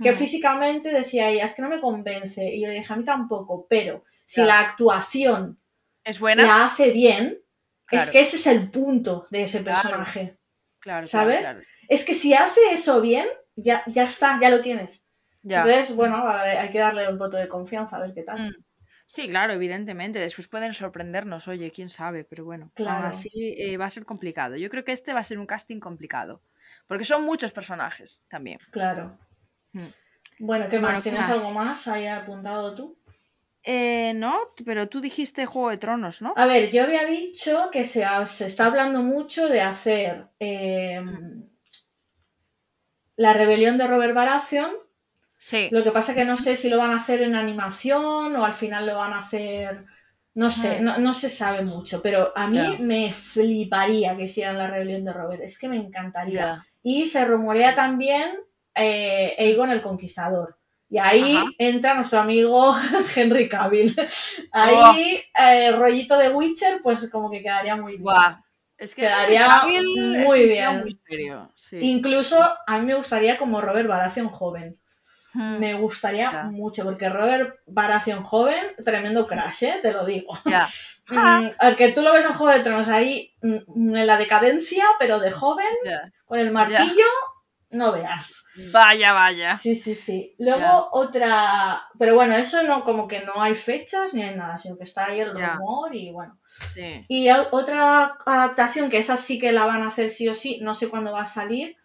que Mm. físicamente decía ella, es que no me convence, y yo le dije, a mí tampoco, pero si la actuación ¿Es buena? la hace bien, Claro. es que ese es el punto de ese personaje. Claro, claro, ¿sabes? claro. Es que si hace eso bien, ya, ya está, ya lo tienes. Ya. Entonces, bueno, ver, hay que darle un voto de confianza, a ver qué tal. Mm. Sí, claro, evidentemente. Después pueden sorprendernos, oye, quién sabe, pero bueno, Claro. así eh, va a ser complicado. Yo creo que este va a ser un casting complicado. Porque son muchos personajes también. Claro. Mm. Bueno, ¿qué Bueno, más? ¿qué ¿Tienes más? algo más ahí apuntado tú? Eh, no, pero tú dijiste Juego de Tronos, ¿no? A ver, yo había dicho que se, está hablando mucho de hacer eh, la rebelión de Robert Baratheon. Sí. Lo que pasa que no sé si lo van a hacer en animación o al final lo van a hacer. No sé, no, no se sabe mucho, pero a mí me fliparía que hicieran la rebelión de Robert. Es que me encantaría. Y se rumorea también eh, Aegon el Conquistador. Y ahí Ajá. entra nuestro amigo Henry Cavill. Ahí, eh, rollito de Witcher, pues como que quedaría muy bien. Es que Quedaría muy bien. muy serio. Sí. Incluso a mí me gustaría como Robert Baratheon joven. Mm. Me gustaría mucho, porque Robert Baratheon joven, tremendo crash, ¿eh? te lo digo. Ya. Mm, al que tú lo ves en Juego de Tronos ahí mm, en la decadencia, pero de joven, con el martillo, no veas. Vaya, vaya. Sí, sí, sí. Luego otra, pero bueno, eso no, como que no hay fechas ni hay nada, sino que está ahí el rumor y bueno. Sí. Y otra adaptación, que esa sí que la van a hacer sí o sí, no sé cuándo va a salir,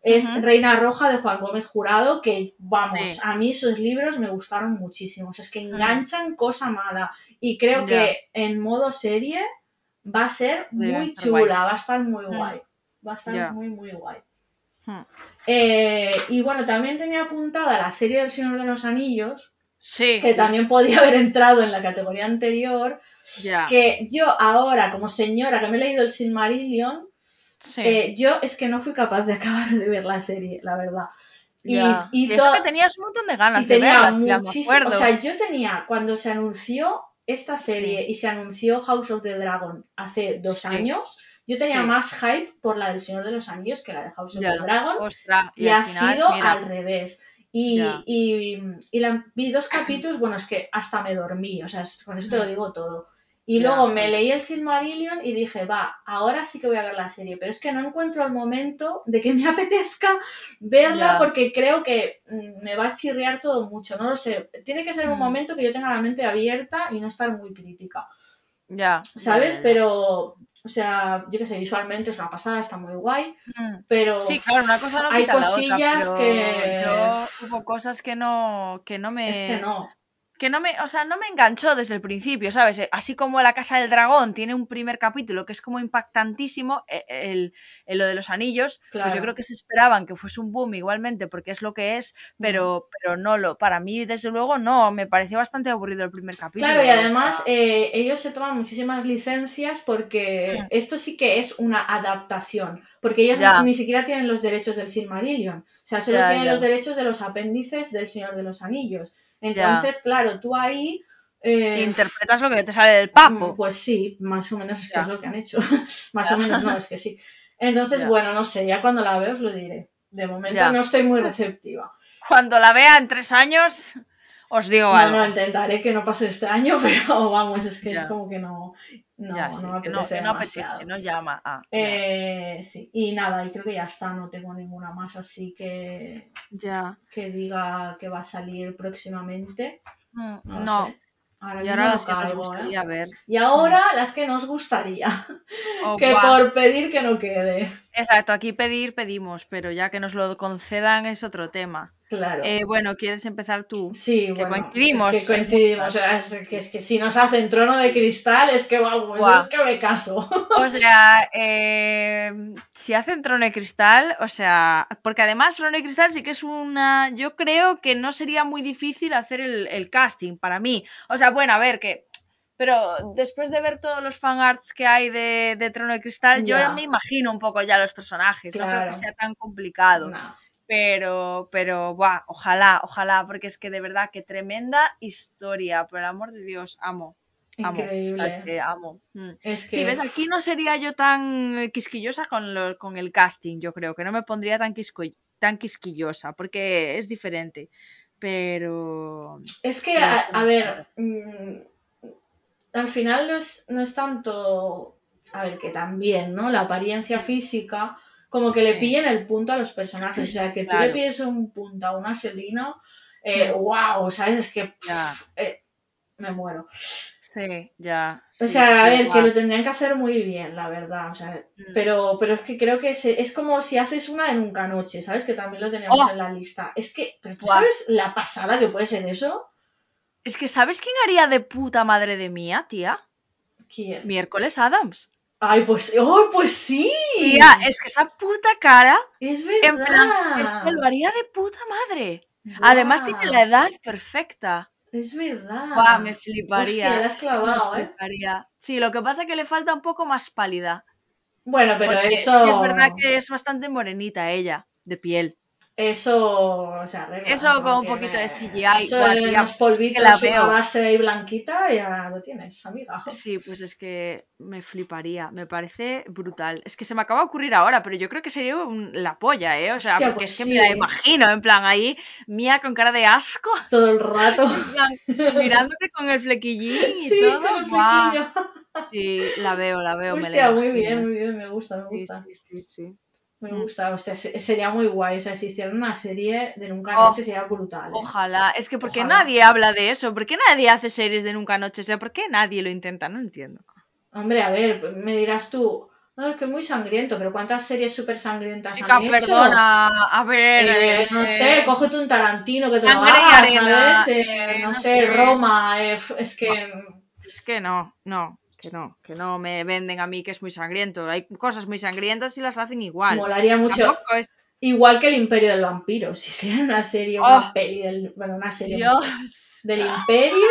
es. Reina Roja de Juan Gómez Jurado, que vamos, Sí. a mí esos libros me gustaron muchísimo. O sea, es que enganchan cosa mala. Y creo que en modo serie va a ser muy guay. chula, va a estar muy guay. Va a estar muy, muy guay. Eh, y bueno, también tenía apuntada la serie del Señor de los Anillos, Sí. que también podía haber entrado en la categoría anterior, Ya. que yo ahora, como señora que me he leído el Silmarillion, Sí. eh, yo es que no fui capaz de acabar de ver la serie, la verdad. Y, Ya. y Y eso que tenías un montón de ganas de tenía verla, me muchísimo, o sea, yo tenía, cuando se anunció esta serie y se anunció House of the Dragon hace dos Sí. años, yo tenía Sí. más hype por la del Señor de los Anillos que la de House of Ya. the Dragon. Ostras, Y, ha final, sido mira, al revés. Y, y, y la, vi dos capítulos, bueno, es que hasta me dormí, o sea, con eso te lo Mm. digo todo. Y luego me leí el Silmarillion y dije, va, ahora sí que voy a ver la serie, pero es que no encuentro el momento de que me apetezca verla Ya. porque creo que mm, me va a chirriar todo mucho, no lo sé. Tiene que ser un Mm. momento que yo tenga la mente abierta y no estar muy crítica, Ya. ya, ¿sabes? ya, ya. Pero, o sea, yo qué sé, visualmente es una pasada, está muy guay, Mm. pero Sí, claro, una cosa no hay quita la otra, cosillas pero que... yo hubo cosas que no, que no me... Es que no. Que no me, o sea, no me enganchó desde el principio, ¿sabes? Eh, Así como La Casa del Dragón tiene un primer capítulo que es como impactantísimo, eh, el, el- lo de los anillos, pues yo creo que se esperaban que fuese un boom igualmente porque es lo que es, pero, pero no lo, para mí desde luego no, me pareció bastante aburrido el primer capítulo. Claro, y además eh, ellos se toman muchísimas licencias porque esto sí que es una adaptación, porque ellos Ya. ni siquiera tienen los derechos del Silmarillion, o sea, solo Ya, tienen ya. los derechos de los apéndices del Señor de los Anillos. Entonces, claro, tú ahí... eh, interpretas lo que te sale del mm, papo. Pues sí, más o menos es que es lo que han hecho. más o menos no, es que sí. Entonces, Ya. bueno, no sé, ya cuando la veo os lo diré. De momento Ya. no estoy muy receptiva. Cuando la vea en tres años, os digo No, algo. no, intentaré que no pase este año, pero vamos, es que es Ya. como que no, no, Ya, sí, no me que no, apetece que no apetece, demasiado. no llama. Ah. Eh, sí, y nada, y creo que ya está, no tengo ninguna más así que, ya. que diga que va a salir próximamente. Mm, No, No, sé. Ahora y ahora no las que nos ¿eh? gustaría ver. Y ahora las que nos gustaría. Oh, que buah. por pedir que no quede. Exacto, aquí pedir, pedimos, pero ya que nos lo concedan es otro tema. Claro. Eh, bueno, ¿quieres empezar tú? Sí, que bueno, coincidimos. es que coincidimos, o sea, es que, es que si nos hacen trono de cristal, es que vamos, Buah. es que me caso. O sea, eh, si hacen Trono de Cristal, o sea, porque además Trono de Cristal sí que es una, yo creo que no sería muy difícil hacer el, el casting para mí. O sea, bueno, a ver, que, pero después de ver todos los fanarts que hay de, de Trono de Cristal, yo Ya. me imagino un poco ya los personajes, no creo que sea tan complicado. No. Pero, pero, buah, ojalá, ojalá, porque es que de verdad, que tremenda historia, por el amor de Dios, amo. Amo, Increíble. que amo. Mm. Es que Sí, ves, aquí no sería yo tan quisquillosa con, lo- con el casting, yo creo, que no me pondría tan, quisco- tan quisquillosa, porque es diferente. Pero... Es que, a, ver, mm, al final no es, no es tanto, a ver, que también, ¿no? La apariencia física, como que le pillen el punto a los personajes. O sea, que tú Claro. le pides un punto a una Selina, eh, wow, ¿sabes? Es que pff, eh, me muero. Sí, ya. O sea, a ver, que lo tendrían que hacer muy bien, la verdad. O sea, Mm. pero, pero es que creo que se- es como si haces una de Nunca Noche, ¿sabes? Que también lo tenemos Oh. en la lista. Es que, pero tú sabes la pasada que puede ser eso. Es que, ¿sabes quién haría de puta madre de mía, tía? ¿Quién? Miércoles Adams. Ay, pues, ¡oh, pues sí! Tía, es que esa puta cara, Es en plan, verdad. es que lo haría de puta madre. Además tiene la edad perfecta. Es verdad. Guau, me fliparía. Hostia, la has es que me clavado, ¿eh? fliparía. Sí, lo que pasa es que le falta un poco más pálida. Bueno, pero porque es eso. que es verdad que es bastante morenita ella, de piel. Eso se arregla. Eso no con un tiene- poquito de CGI, Eso de tía, unos es que polvitos, la una base ahí blanquita, ya lo tienes, amiga. Sí, pues es que me fliparía, me parece brutal. Es que se me acaba de ocurrir ahora, pero yo creo que sería un- la polla, ¿eh? O sea, Hostia, porque pues es que sí, me la imagino, en plan, ahí, mía con cara de asco, Todo el rato. plan, mirándote con el flequillín y sí, todo. con el. Sí, la veo, la veo, me la Hostia, muy bien, muy bien, me gusta, me Sí, gusta. sí, sí, sí. Me Mm. gusta, se- sería muy guay. O sea, si hicieran una serie de Nunca Oh, Noche sería brutal. ¿eh? Ojalá, es que porque Ojalá. nadie habla de eso, ¿por qué nadie hace series de Nunca Noche? O sea, ¿por qué nadie lo intenta? No entiendo. Hombre, a ver, me dirás tú, no, es que es muy sangriento, pero ¿cuántas series súper sangrientas Chica, han hecho? perdona, a ver. Eh, eh, no sé, cógete un Tarantino que te lo haga, ¿sabes? No, sé. Roma, es que... Es que no, no, que no, que no me venden a mí que es muy sangriento. Hay cosas muy sangrientas y las hacen igual. Molaría mucho. Es. Igual que el Imperio del Vampiro, si hiciera una serie, Oh. una peli del... Bueno, una serie Dios. del Imperio,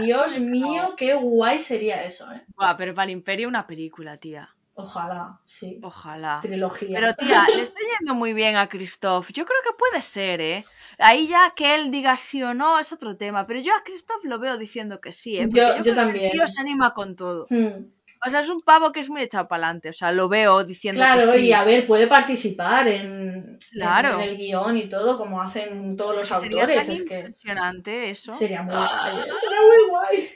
Dios mío, qué guay sería eso, ¿eh? Buah, pero para el Imperio una película, tía. Ojalá, sí. Ojalá. Trilogía. Pero tía, le está yendo muy bien a Christoph. Yo creo que puede ser, ¿eh? Ahí ya que él diga sí o no es otro tema. Pero yo a Christoph lo veo diciendo que sí, ¿eh? Porque Yo- el también. tío se anima con todo. Hmm. O sea, es un pavo que es muy echado para adelante. O sea, lo veo diciendo Claro, que sí. y a ver, puede participar en, Claro. en, en el guion y todo, como hacen todos Es los sería autores. tan Es que impresionante eso. sería muy Ah, guay, ¿eh? sería muy guay.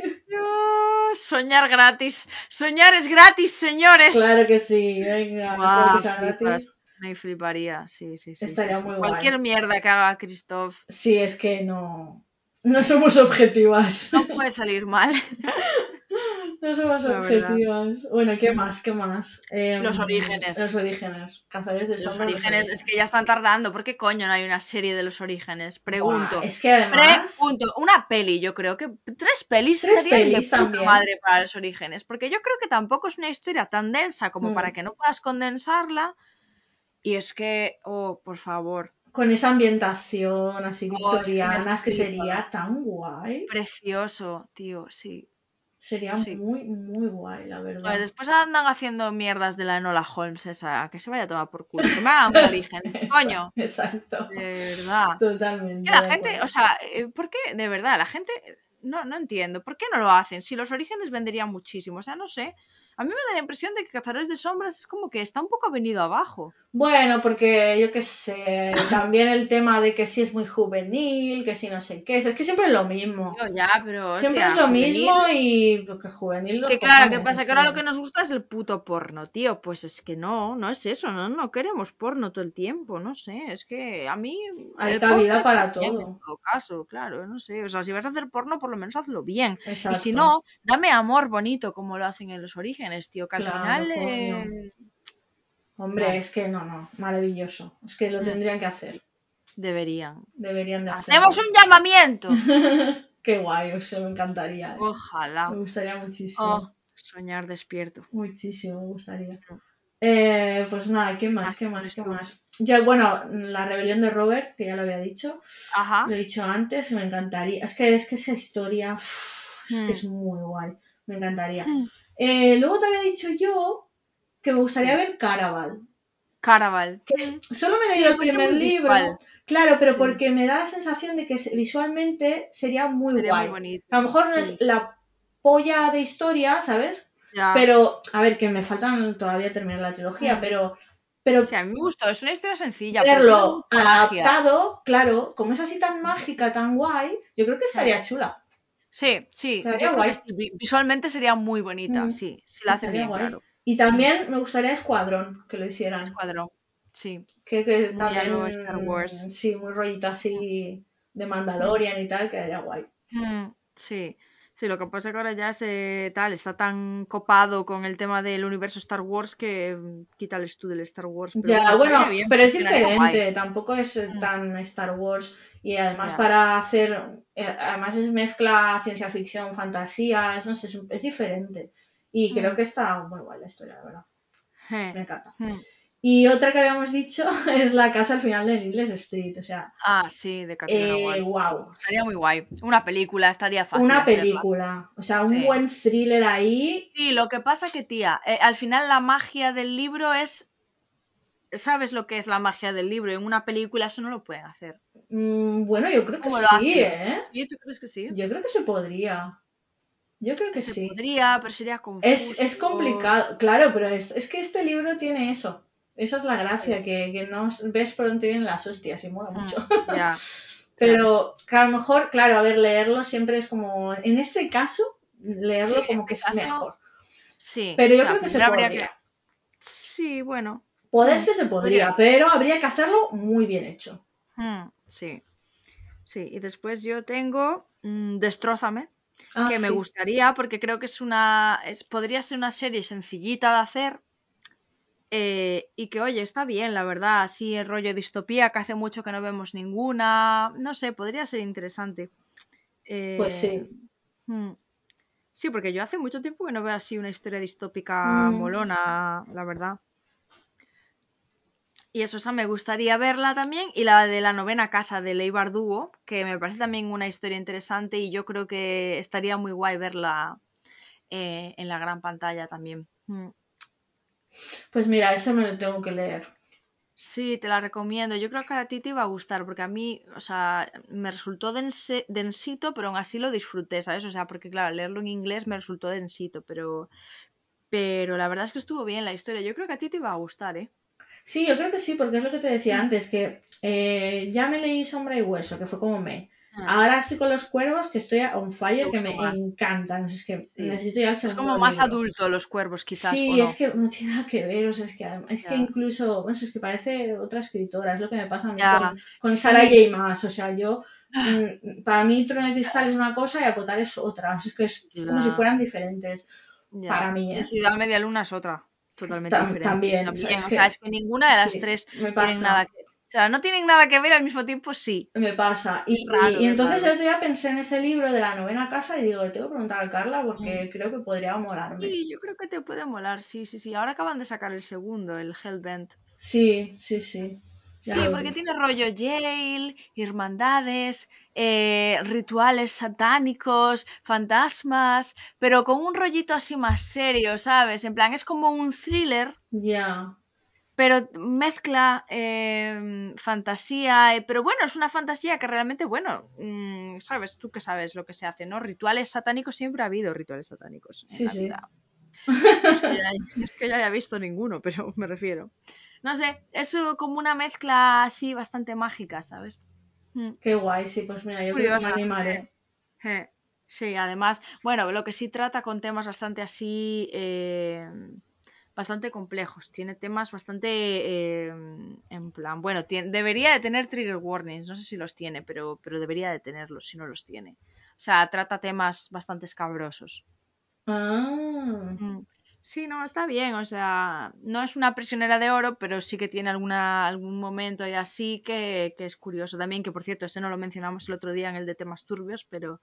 Soñar gratis. Soñar es gratis, señores. Claro que sí, venga, creo que sea gratis. Me fliparía, sí, sí, sí. Estaría sí, sí. muy guay. Cualquier mierda que haga Christoph Sí, es que no, no somos objetivas. no puede salir mal. No somos La verdad. objetivas. Bueno, ¿qué más? ¿Qué más? Em, Los orígenes. Los orígenes. Cazadores de Los sombras. orígenes, es que ya están tardando. ¿Por qué coño no hay una serie de los orígenes? Pregunto. Es que además. Pregunto. Una peli, yo creo que tres pelis Tres estarían pelis de puta madre para los orígenes. Porque yo creo que tampoco es una historia tan densa como Mm. para que no puedas condensarla. Y es que, oh, por favor, Con esa ambientación así Oh, que victoriana, es que, flipa. sería tan guay. precioso, tío, sí. Sería Sí. muy, muy guay, la verdad. Pues después andan haciendo mierdas de la Enola Holmes esa, que se vaya a tomar por culo. Que me hagan un origen, coño. Exacto. De verdad. Totalmente. Que la gente, acuerdo. o sea, eh, ¿por qué? De verdad, la gente, no, no entiendo. ¿Por qué no lo hacen? Si los orígenes venderían muchísimo. O sea, no sé. A mí me da la impresión de que Cazadores de Sombras es como que está un poco venido abajo. Bueno, porque yo qué sé, también el tema de que si es muy juvenil, que si no sé qué, es que siempre es lo mismo. Tío, ya, pero. Siempre hostia, es lo juvenil. mismo y porque juvenil los Que claro, ¿qué pasa? Que ahora lo que nos gusta es el puto porno, tío. Pues es que no, no es eso, no, no queremos porno todo el tiempo, no sé. Es que a mí. Hay cabida para todo. En todo caso, claro, no sé. O sea, si vas a hacer porno, por lo menos hazlo bien. Exacto. Y si no, dame amor bonito como lo hacen en los orígenes, tío. Que al Claro, final. eh, Hombre, Vale. es que no, no, maravilloso. Es que lo Mm. tendrían que hacer. deberían. Deberían de hacerlo. ¡Hacemos un llamamiento! Qué guay, o sea, me encantaría. ¿eh? Ojalá. Me gustaría muchísimo. Oh, soñar despierto. Muchísimo, me gustaría. Mm. Eh, pues nada, ¿qué más? ¿Qué más? ¿Qué más? Ya, bueno, la rebelión de Robert, que ya lo había dicho. Ajá. Lo he dicho antes, me encantaría. Es que, es que esa historia es Mm. que es muy guay. Me encantaría. Mm. Eh, luego te había dicho yo que me gustaría ver Caraval. Caraval. Que solo me he Sí, leído el primer libro. visual. Claro, pero Sí. porque me da la sensación de que visualmente sería muy Sería guay. muy bonito. a lo mejor no Sí. es la polla de historia, ¿sabes? Ya. Pero, a ver, que me faltan todavía terminar la trilogía, Mm. pero, pero a mí me gustó. Es una historia sencilla. verlo magia. adaptado, claro, como es así tan mágica, tan guay, yo creo que estaría chula. Sí, sí. Creo guay. que Visualmente sería muy bonita. Mm. Sí, sí la Estaría bien, guay. claro. Y también me gustaría Escuadrón, que lo hicieran. Escuadrón. Sí. Que, que Muy también, Star Wars. sí, muy rollito así de Mandalorian y tal, quedaría guay. Mm, sí. Sí, lo que pasa es que ahora ya se tal, está tan copado con el tema del universo Star Wars que mm, quítales tú del Star Wars. Pero Ya, bueno, bien, pero es diferente, tampoco es eh, Mm. tan Star Wars y además Ya. para hacer, eh, además es mezcla ciencia ficción, fantasía, es, no sé, es, es diferente. Y creo Mm. que está muy guay la historia, la verdad, me encanta. Y otra que habíamos dicho es la casa al final de Needless Street, o sea, Ah, sí, de eh, wow, Estaría muy guay. Una película estaría fácil. una hacerla. película, o sea, un Sí. buen thriller ahí, Sí, lo que pasa que, tía, eh, al final la magia del libro es. ¿Sabes lo que es la magia del libro? En una película eso no lo pueden hacer. mm, bueno, yo creo que ¿Cómo lo sí? ¿eh? ¿Sí? ¿Tú crees que sí? Yo creo que se podría, yo creo que Se sí. podría, pero sería confuso. Es, es complicado, claro, pero es, es que este libro tiene eso. Esa es la gracia, que, que no ves por dónde vienen las hostias y mola Mm, mucho. Pero que a lo mejor, claro, a ver, leerlo siempre es como. En este caso, leerlo Sí, como que este es caso, mejor. Sí. Pero o yo sea, creo que se podría. que- Sí, bueno. Poderse Mm, se podría podría, pero habría que hacerlo muy bien hecho. Mm, sí. Sí, y después yo tengo mm, Destrózame, Ah, que me gustaría porque creo que es una. Es, podría ser una serie sencillita de hacer. Eh, y que, oye, está bien, la verdad, así el rollo distopía, que hace mucho que no vemos ninguna. No sé, podría ser interesante. Pues sí. Eh, mm, Sí, porque yo hace mucho tiempo que no veo así una historia distópica Mm. molona, la verdad. Y eso, esa me gustaría verla también. Y la de la novena casa de Ley Bardugo, que me parece también una historia interesante y yo creo que estaría muy guay verla eh, en la gran pantalla también. Mm. Pues mira, ese me lo tengo que leer. Sí, te la recomiendo. Yo creo que a ti te iba a gustar, porque a mí, o sea, me resultó dense- densito, pero aún así lo disfruté, ¿sabes? O sea, porque claro, leerlo en inglés me resultó densito, pero, pero la verdad es que estuvo bien la historia. Yo creo que a ti te iba a gustar, ¿eh? Sí, yo creo que sí, porque es lo que te decía Mm. antes, que eh, ya me leí Sombra y Hueso, que fue como me. Ah, Ahora estoy con los cuervos, que estoy on fire, que me más. encantan. O sea, es que Sí. necesito ya el Es segundo como más libro. adulto los cuervos, quizás, Sí, ¿o no? es que no tiene nada que ver, o sea, es que, es que incluso, bueno, es que parece otra escritora, es lo que me pasa a mí con, con sí. Sarah J. Maas, o sea, yo, mm, para mí Trono de Cristal es una cosa y Acotar es otra, o sea, es que es, es como si fueran diferentes. Para mí, ¿eh? Ciudad Media Luna es otra. Totalmente diferente. también, o sea, es o que- es que ninguna de las sí, tres pasa. nada que. Sea, no tienen nada que ver al mismo tiempo, sí. Me pasa. Y, Raro, y entonces el otro día pensé en ese libro de la novena casa y digo, le tengo que preguntar a Carla porque creo que podría molarme. Sí, yo creo que te puede molar, sí, sí, sí. Ahora acaban de sacar el segundo, el Hellbent. Sí, sí, sí. Ya Sí, porque vi. tiene rollo jail, hermandades, eh, rituales satánicos, fantasmas, pero con un rollito así más serio, ¿sabes? En plan, es como un thriller, Ya. Pero mezcla eh, fantasía, eh, pero bueno, es una fantasía que realmente, bueno, mm, sabes, tú que sabes lo que se hace, ¿no? Rituales satánicos, siempre ha habido rituales satánicos en Sí, la sí. vida. Es que no es que yo haya visto ninguno, pero me refiero. No sé, es como una mezcla así bastante mágica, ¿sabes? Mm, Qué guay, sí, pues mira, yo creo que me animaré. eh. Sí, además, bueno, lo que sí trata con temas bastante así, eh, bastante complejos. Tiene temas bastante, eh, en plan, bueno, tiene- debería de tener trigger warnings, no sé si los tiene, pero, pero debería de tenerlos si no los tiene. O sea, trata temas bastante escabrosos. Ah, Mm. Sí, no, está bien, o sea, no es una prisionera de oro, pero sí que tiene alguna, algún momento y así que, que es curioso también, que por cierto, ese no lo mencionamos el otro día en el de temas turbios, pero,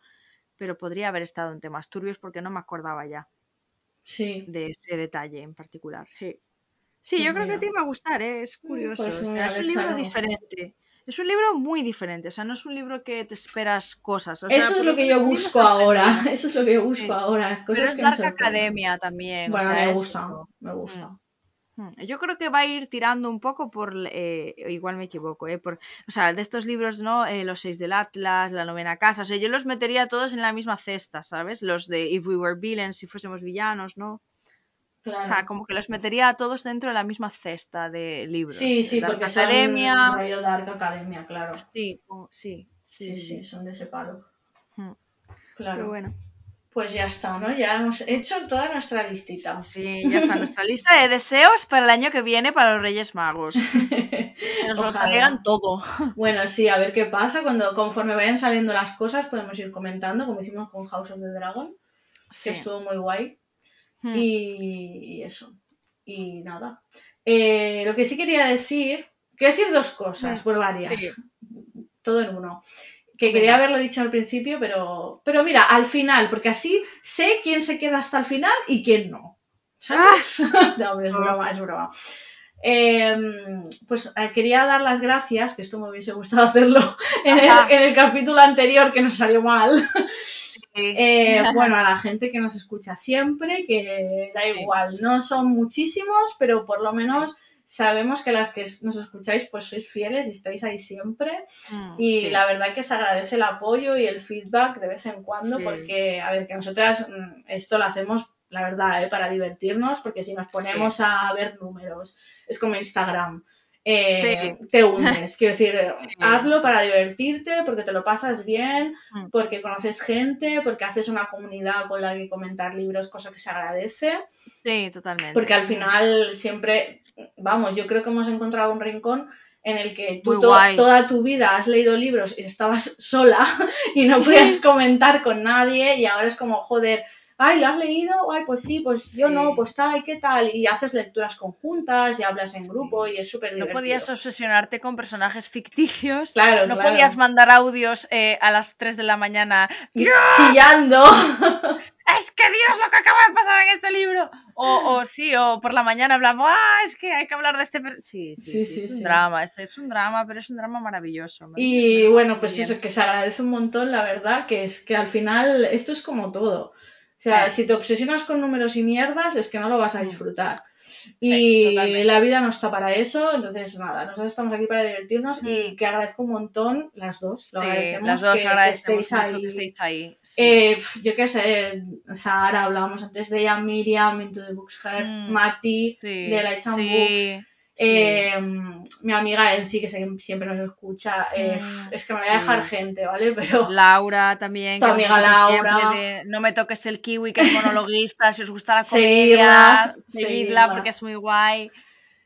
pero podría haber estado en temas turbios porque no me acordaba ya sí. de ese detalle en particular. Sí, sí Pues yo creo que mira. te iba a gustar, ¿eh? es Mm, curioso, pues o sea, mira, es un libro diferente. Es un libro muy diferente, o sea, no es un libro que te esperas cosas. o sea, Eso es lo que yo a busco ahora. Eso es lo que yo busco Sí. ahora. Pero es que Dark. Academia también, o Bueno, sea, me gusta, me gusta. Yo creo que va a ir tirando un poco por, eh, igual me equivoco, eh, por, o sea, de estos libros, ¿no? Eh, los seis del Atlas, la novena casa, o sea, yo los metería todos en la misma cesta, ¿sabes? Los de If We Were Villains, si fuésemos villanos, ¿no? Claro. O sea, como que los metería a todos dentro de la misma cesta de libros. Sí, sí, Dark porque son Academia. rollo Dark Academia, claro. Sí, como- sí, Sí, sí, son de ese palo. Claro. Pero bueno, Pues ya está, ¿no? Ya hemos hecho toda nuestra listita. sí, ya está nuestra lista de deseos para el año que viene para los Reyes Magos. Nos lo traigan todo. Bueno, sí, a ver qué pasa. Cuando conforme vayan saliendo las cosas, podemos ir comentando, como hicimos con House of the Dragon, Sí. que estuvo muy guay. Mm. Y, y eso. Y nada. Eh, lo que sí quería decir, quiero decir dos cosas, Mm, por varias. sí. Todo en uno. Que Venga. quería haberlo dicho al principio, pero, pero mira, al final, porque así sé quién se queda hasta el final y quién no. ¿Sabes? no, hombre, es broma, es broma. Eh, pues eh, quería dar las gracias, que esto me hubiese gustado hacerlo en el, Ajá. en el capítulo anterior que nos salió mal. Eh, bueno, a la gente que nos escucha siempre, que da Sí. igual, no son muchísimos, pero por lo menos sabemos que las que nos escucháis pues sois fieles y estáis ahí siempre. Mm, Y sí. la verdad que se agradece el apoyo y el feedback de vez en cuando, Sí. porque, a ver, que nosotras mm, esto lo hacemos, la verdad, ¿eh? para divertirnos, porque si nos ponemos a ver números, es como Instagram. Eh, Te hundes, quiero decir, hazlo para divertirte, porque te lo pasas bien, Mm. porque conoces gente, porque haces una comunidad con la que comentar libros, cosa que se agradece. Sí, totalmente. Porque al final siempre, vamos, yo creo que hemos encontrado un rincón en el que tú to- toda tu vida has leído libros y estabas sola y no podías comentar con nadie y ahora es como, joder, ay, ¿lo has leído? Ay, pues sí, pues yo no, pues tal, ¿y qué tal? Y haces lecturas conjuntas y hablas en grupo y es súper No divertido. podías obsesionarte con personajes ficticios. Claro, no claro. podías mandar audios eh, a las 3 de la mañana. Chillando. ¡Es que Dios lo que acaba de pasar en este libro! O, o sí, o por la mañana hablamos, ¡ah! Es que hay que hablar de este. per-". Sí, sí, Sí, es un drama, es, es un drama, pero es un drama maravilloso. Y bueno, pues eso, que se agradece un montón, la verdad, que es que al final esto es como todo. O sea, si te obsesionas con números y mierdas, es que no lo vas a Mm. disfrutar. Y la vida no está para eso, entonces nada, nosotros estamos aquí para divertirnos y Mm. que agradezco un montón las dos. Lo Sí, agradecemos las dos que, que agradecemos estéis mucho ahí. que estéis ahí. sí. Eh, yo qué sé, Zahara, hablábamos antes de ella, Miriam, Into the Books Heart, Mm. Mati, de Lights and sí, Books. Sí. Eh, mi amiga Elsie, que siempre nos escucha, eh, Mm, es que me voy a dejar sí. gente, ¿vale? Pero Laura también. Tu que amiga Laura. de, no me toques el kiwi, que es monologuista. si os gusta la comedia, seguidla seguidla. porque es muy guay.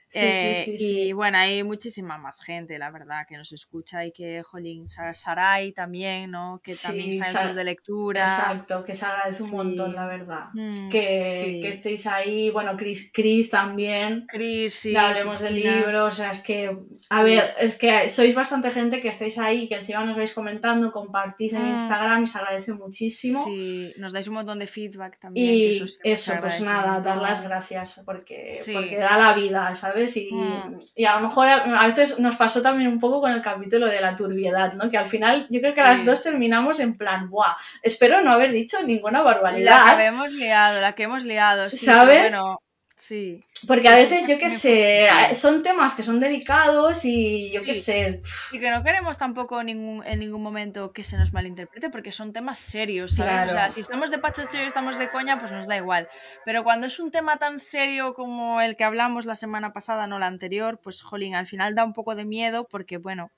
Sí, sí, Eh, sí, y sí. bueno, hay muchísima más gente, la verdad, que nos escucha y que, jolín, Sa- Sarai también, ¿no? Que también está en de lectura. Exacto, que se agradece un montón, la verdad. Mm, Que, que estéis ahí, bueno, Chris, Chris también. Cris, sí, de hablemos de libros, o sea, es que, a ver, es que sois bastante gente que estáis ahí, que encima nos vais comentando, compartís en Mm. Instagram y se agradece muchísimo. Sí, nos dais un montón de feedback también. Y eso, pues nada, dar las gracias porque, porque da la vida, ¿sabes? Y, Mm. y a lo mejor a, veces nos pasó también un poco con el capítulo de la turbiedad, ¿no? Que al final yo creo que Sí. las dos terminamos en plan, ¡buah! Espero no haber dicho ninguna La barbaridad. que hemos liado, la que hemos liado, sí, ¿Sabes? bueno, sí. Porque a veces, yo qué sé, son temas que son delicados y yo qué Sí. sé. Y que no queremos tampoco ningún, en ningún momento que se nos malinterprete, porque son temas serios, ¿sabes? O sea, Claro. si estamos de pachocho y estamos de coña, pues nos da igual. Pero cuando es un tema tan serio como el que hablamos la semana pasada, no la anterior, pues jolín, al final da un poco de miedo porque, bueno,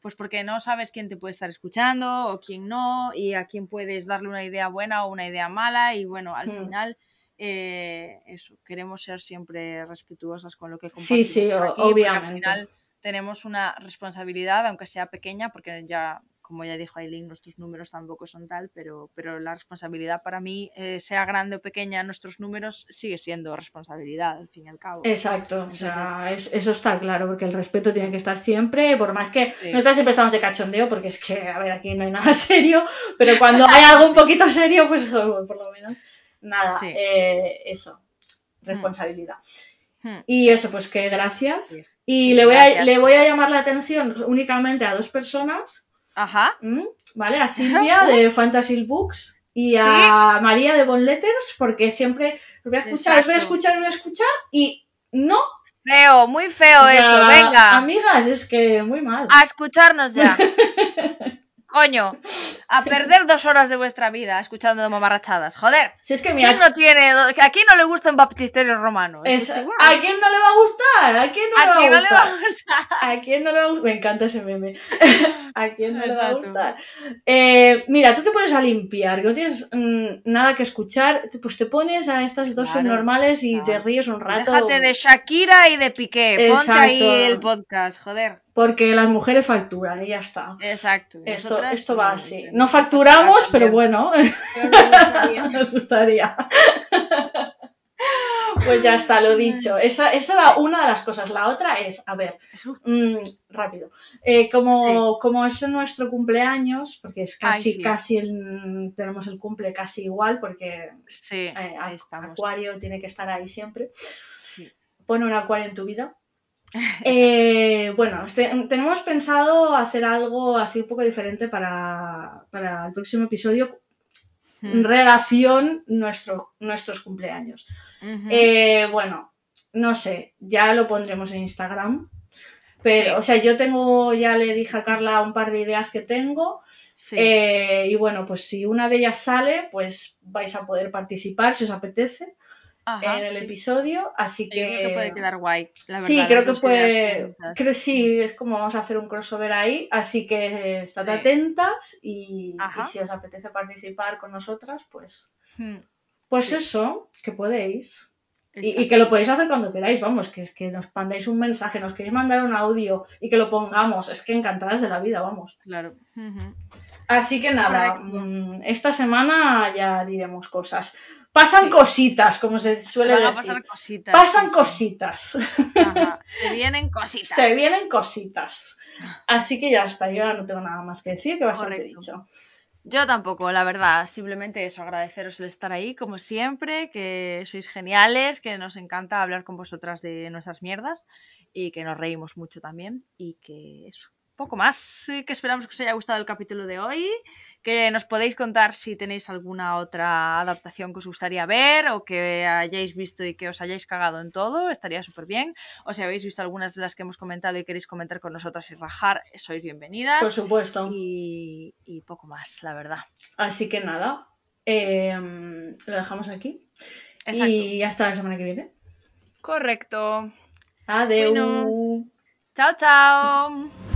pues porque no sabes quién te puede estar escuchando o quién no, y a quién puedes darle una idea buena o una idea mala, y bueno, al Hmm. final, eh, eso, queremos ser siempre respetuosas con lo que Sí, compartimos sí, o- aquí, porque al obviamente. final tenemos una responsabilidad, aunque sea pequeña, porque ya, como ya dijo Aileen, nuestros números tampoco son tal, pero, pero la responsabilidad para mí, eh, sea grande o pequeña, nuestros números sigue siendo responsabilidad, al fin y al cabo. Exacto, o sea, es- eso está claro, porque el respeto tiene que estar siempre, por más que Sí. nosotros siempre estamos de cachondeo, porque es que, a ver, aquí no hay nada serio, pero cuando hay algo un poquito serio, pues por lo menos, nada, Sí. eh, eso, responsabilidad. Hmm. Y eso, pues que gracias. Sí. Y le, voy a, le voy a llamar la atención únicamente a dos personas, Ajá. ¿vale? A Silvia de Fantasy Books y a María de Bon Letters, porque siempre los voy a escuchar, los voy a escuchar, los voy a escuchar y no Feo, muy feo eso, venga. Amigas, es que muy mal. A escucharnos ya. Coño, a perder dos horas de vuestra vida escuchando mamarrachadas. Joder. Si es que mira, ¿Quién no tiene, a quién no le gustan baptisterios romanos? es-. ¿a quién no le va a gustar? ¿A quién no ¿A quién le no va le a va a gustar? ¿A quién no le va a gustar? Me encanta ese meme. ¿A quién no le va a gustar? Eh, mira, tú te pones a limpiar, que no tienes mm, nada que escuchar, pues te pones a estas dos Claro, subnormales y te ríes un rato. Déjate de Shakira y de Piqué. Ponte ahí el podcast, joder. Porque las mujeres facturan y ya está. Exacto. Esto, esto va así. No facturamos, pero bueno, nos gustaría. Pues ya está, lo dicho. Esa, esa era una de las cosas. La otra es, a ver, mm, rápido. Eh, como, como es nuestro cumpleaños, porque es casi, Ay, sí. casi el- tenemos el cumple casi igual, porque Sí, eh. Acuario tiene que estar ahí siempre. Pone un acuario en tu vida. Eh, bueno, este- tenemos pensado hacer algo así un poco diferente para, para el próximo episodio en Mm. relación nuestro, nuestros cumpleaños. Eh, bueno, no sé, ya lo pondremos en Instagram. Pero, Sí. o sea, yo tengo, ya le dije a Carla un par de ideas que tengo. Sí. eh, y bueno, pues si una de ellas sale, pues vais a poder participar si os apetece Ajá, en el sí. episodio. Así Yo que. creo que puede quedar guay. La Sí, creo que puede. Creo sí, es como vamos a hacer un crossover ahí. Así que estad Sí. atentas y, si os apetece participar con nosotras, pues. Hmm, Pues Sí. eso, que podéis. Y, que lo podéis hacer cuando queráis, vamos, que es que nos mandéis un mensaje, nos queréis mandar un audio y que lo pongamos, es que encantadas de la vida, vamos. Claro. Así que nada, Correcto. mm, esta semana ya diremos cosas. Pasan Sí. cositas, como se suele decir. cositas. Pasan sí. cositas, Ajá. Se vienen cositas. se vienen cositas. Así que ya está, yo ahora no tengo nada más que decir, que bastante Correcto. dicho. Yo tampoco, la verdad. Simplemente eso, agradeceros el estar ahí, como siempre, que sois geniales, que nos encanta hablar con vosotras de nuestras mierdas y que nos reímos mucho también. Y que eso. Poco más, sí, que esperamos que os haya gustado el capítulo de hoy, que nos podéis contar si tenéis alguna otra adaptación que os gustaría ver o que hayáis visto y que os hayáis cagado en todo, estaría súper bien. O si habéis visto algunas de las que hemos comentado y queréis comentar con nosotras y rajar, sois bienvenidas. Por supuesto. Y, y poco más, la verdad. Así que nada, eh, lo dejamos aquí. Exacto. Y hasta la semana que viene. Correcto. Adeu. Bueno. Chao, chao.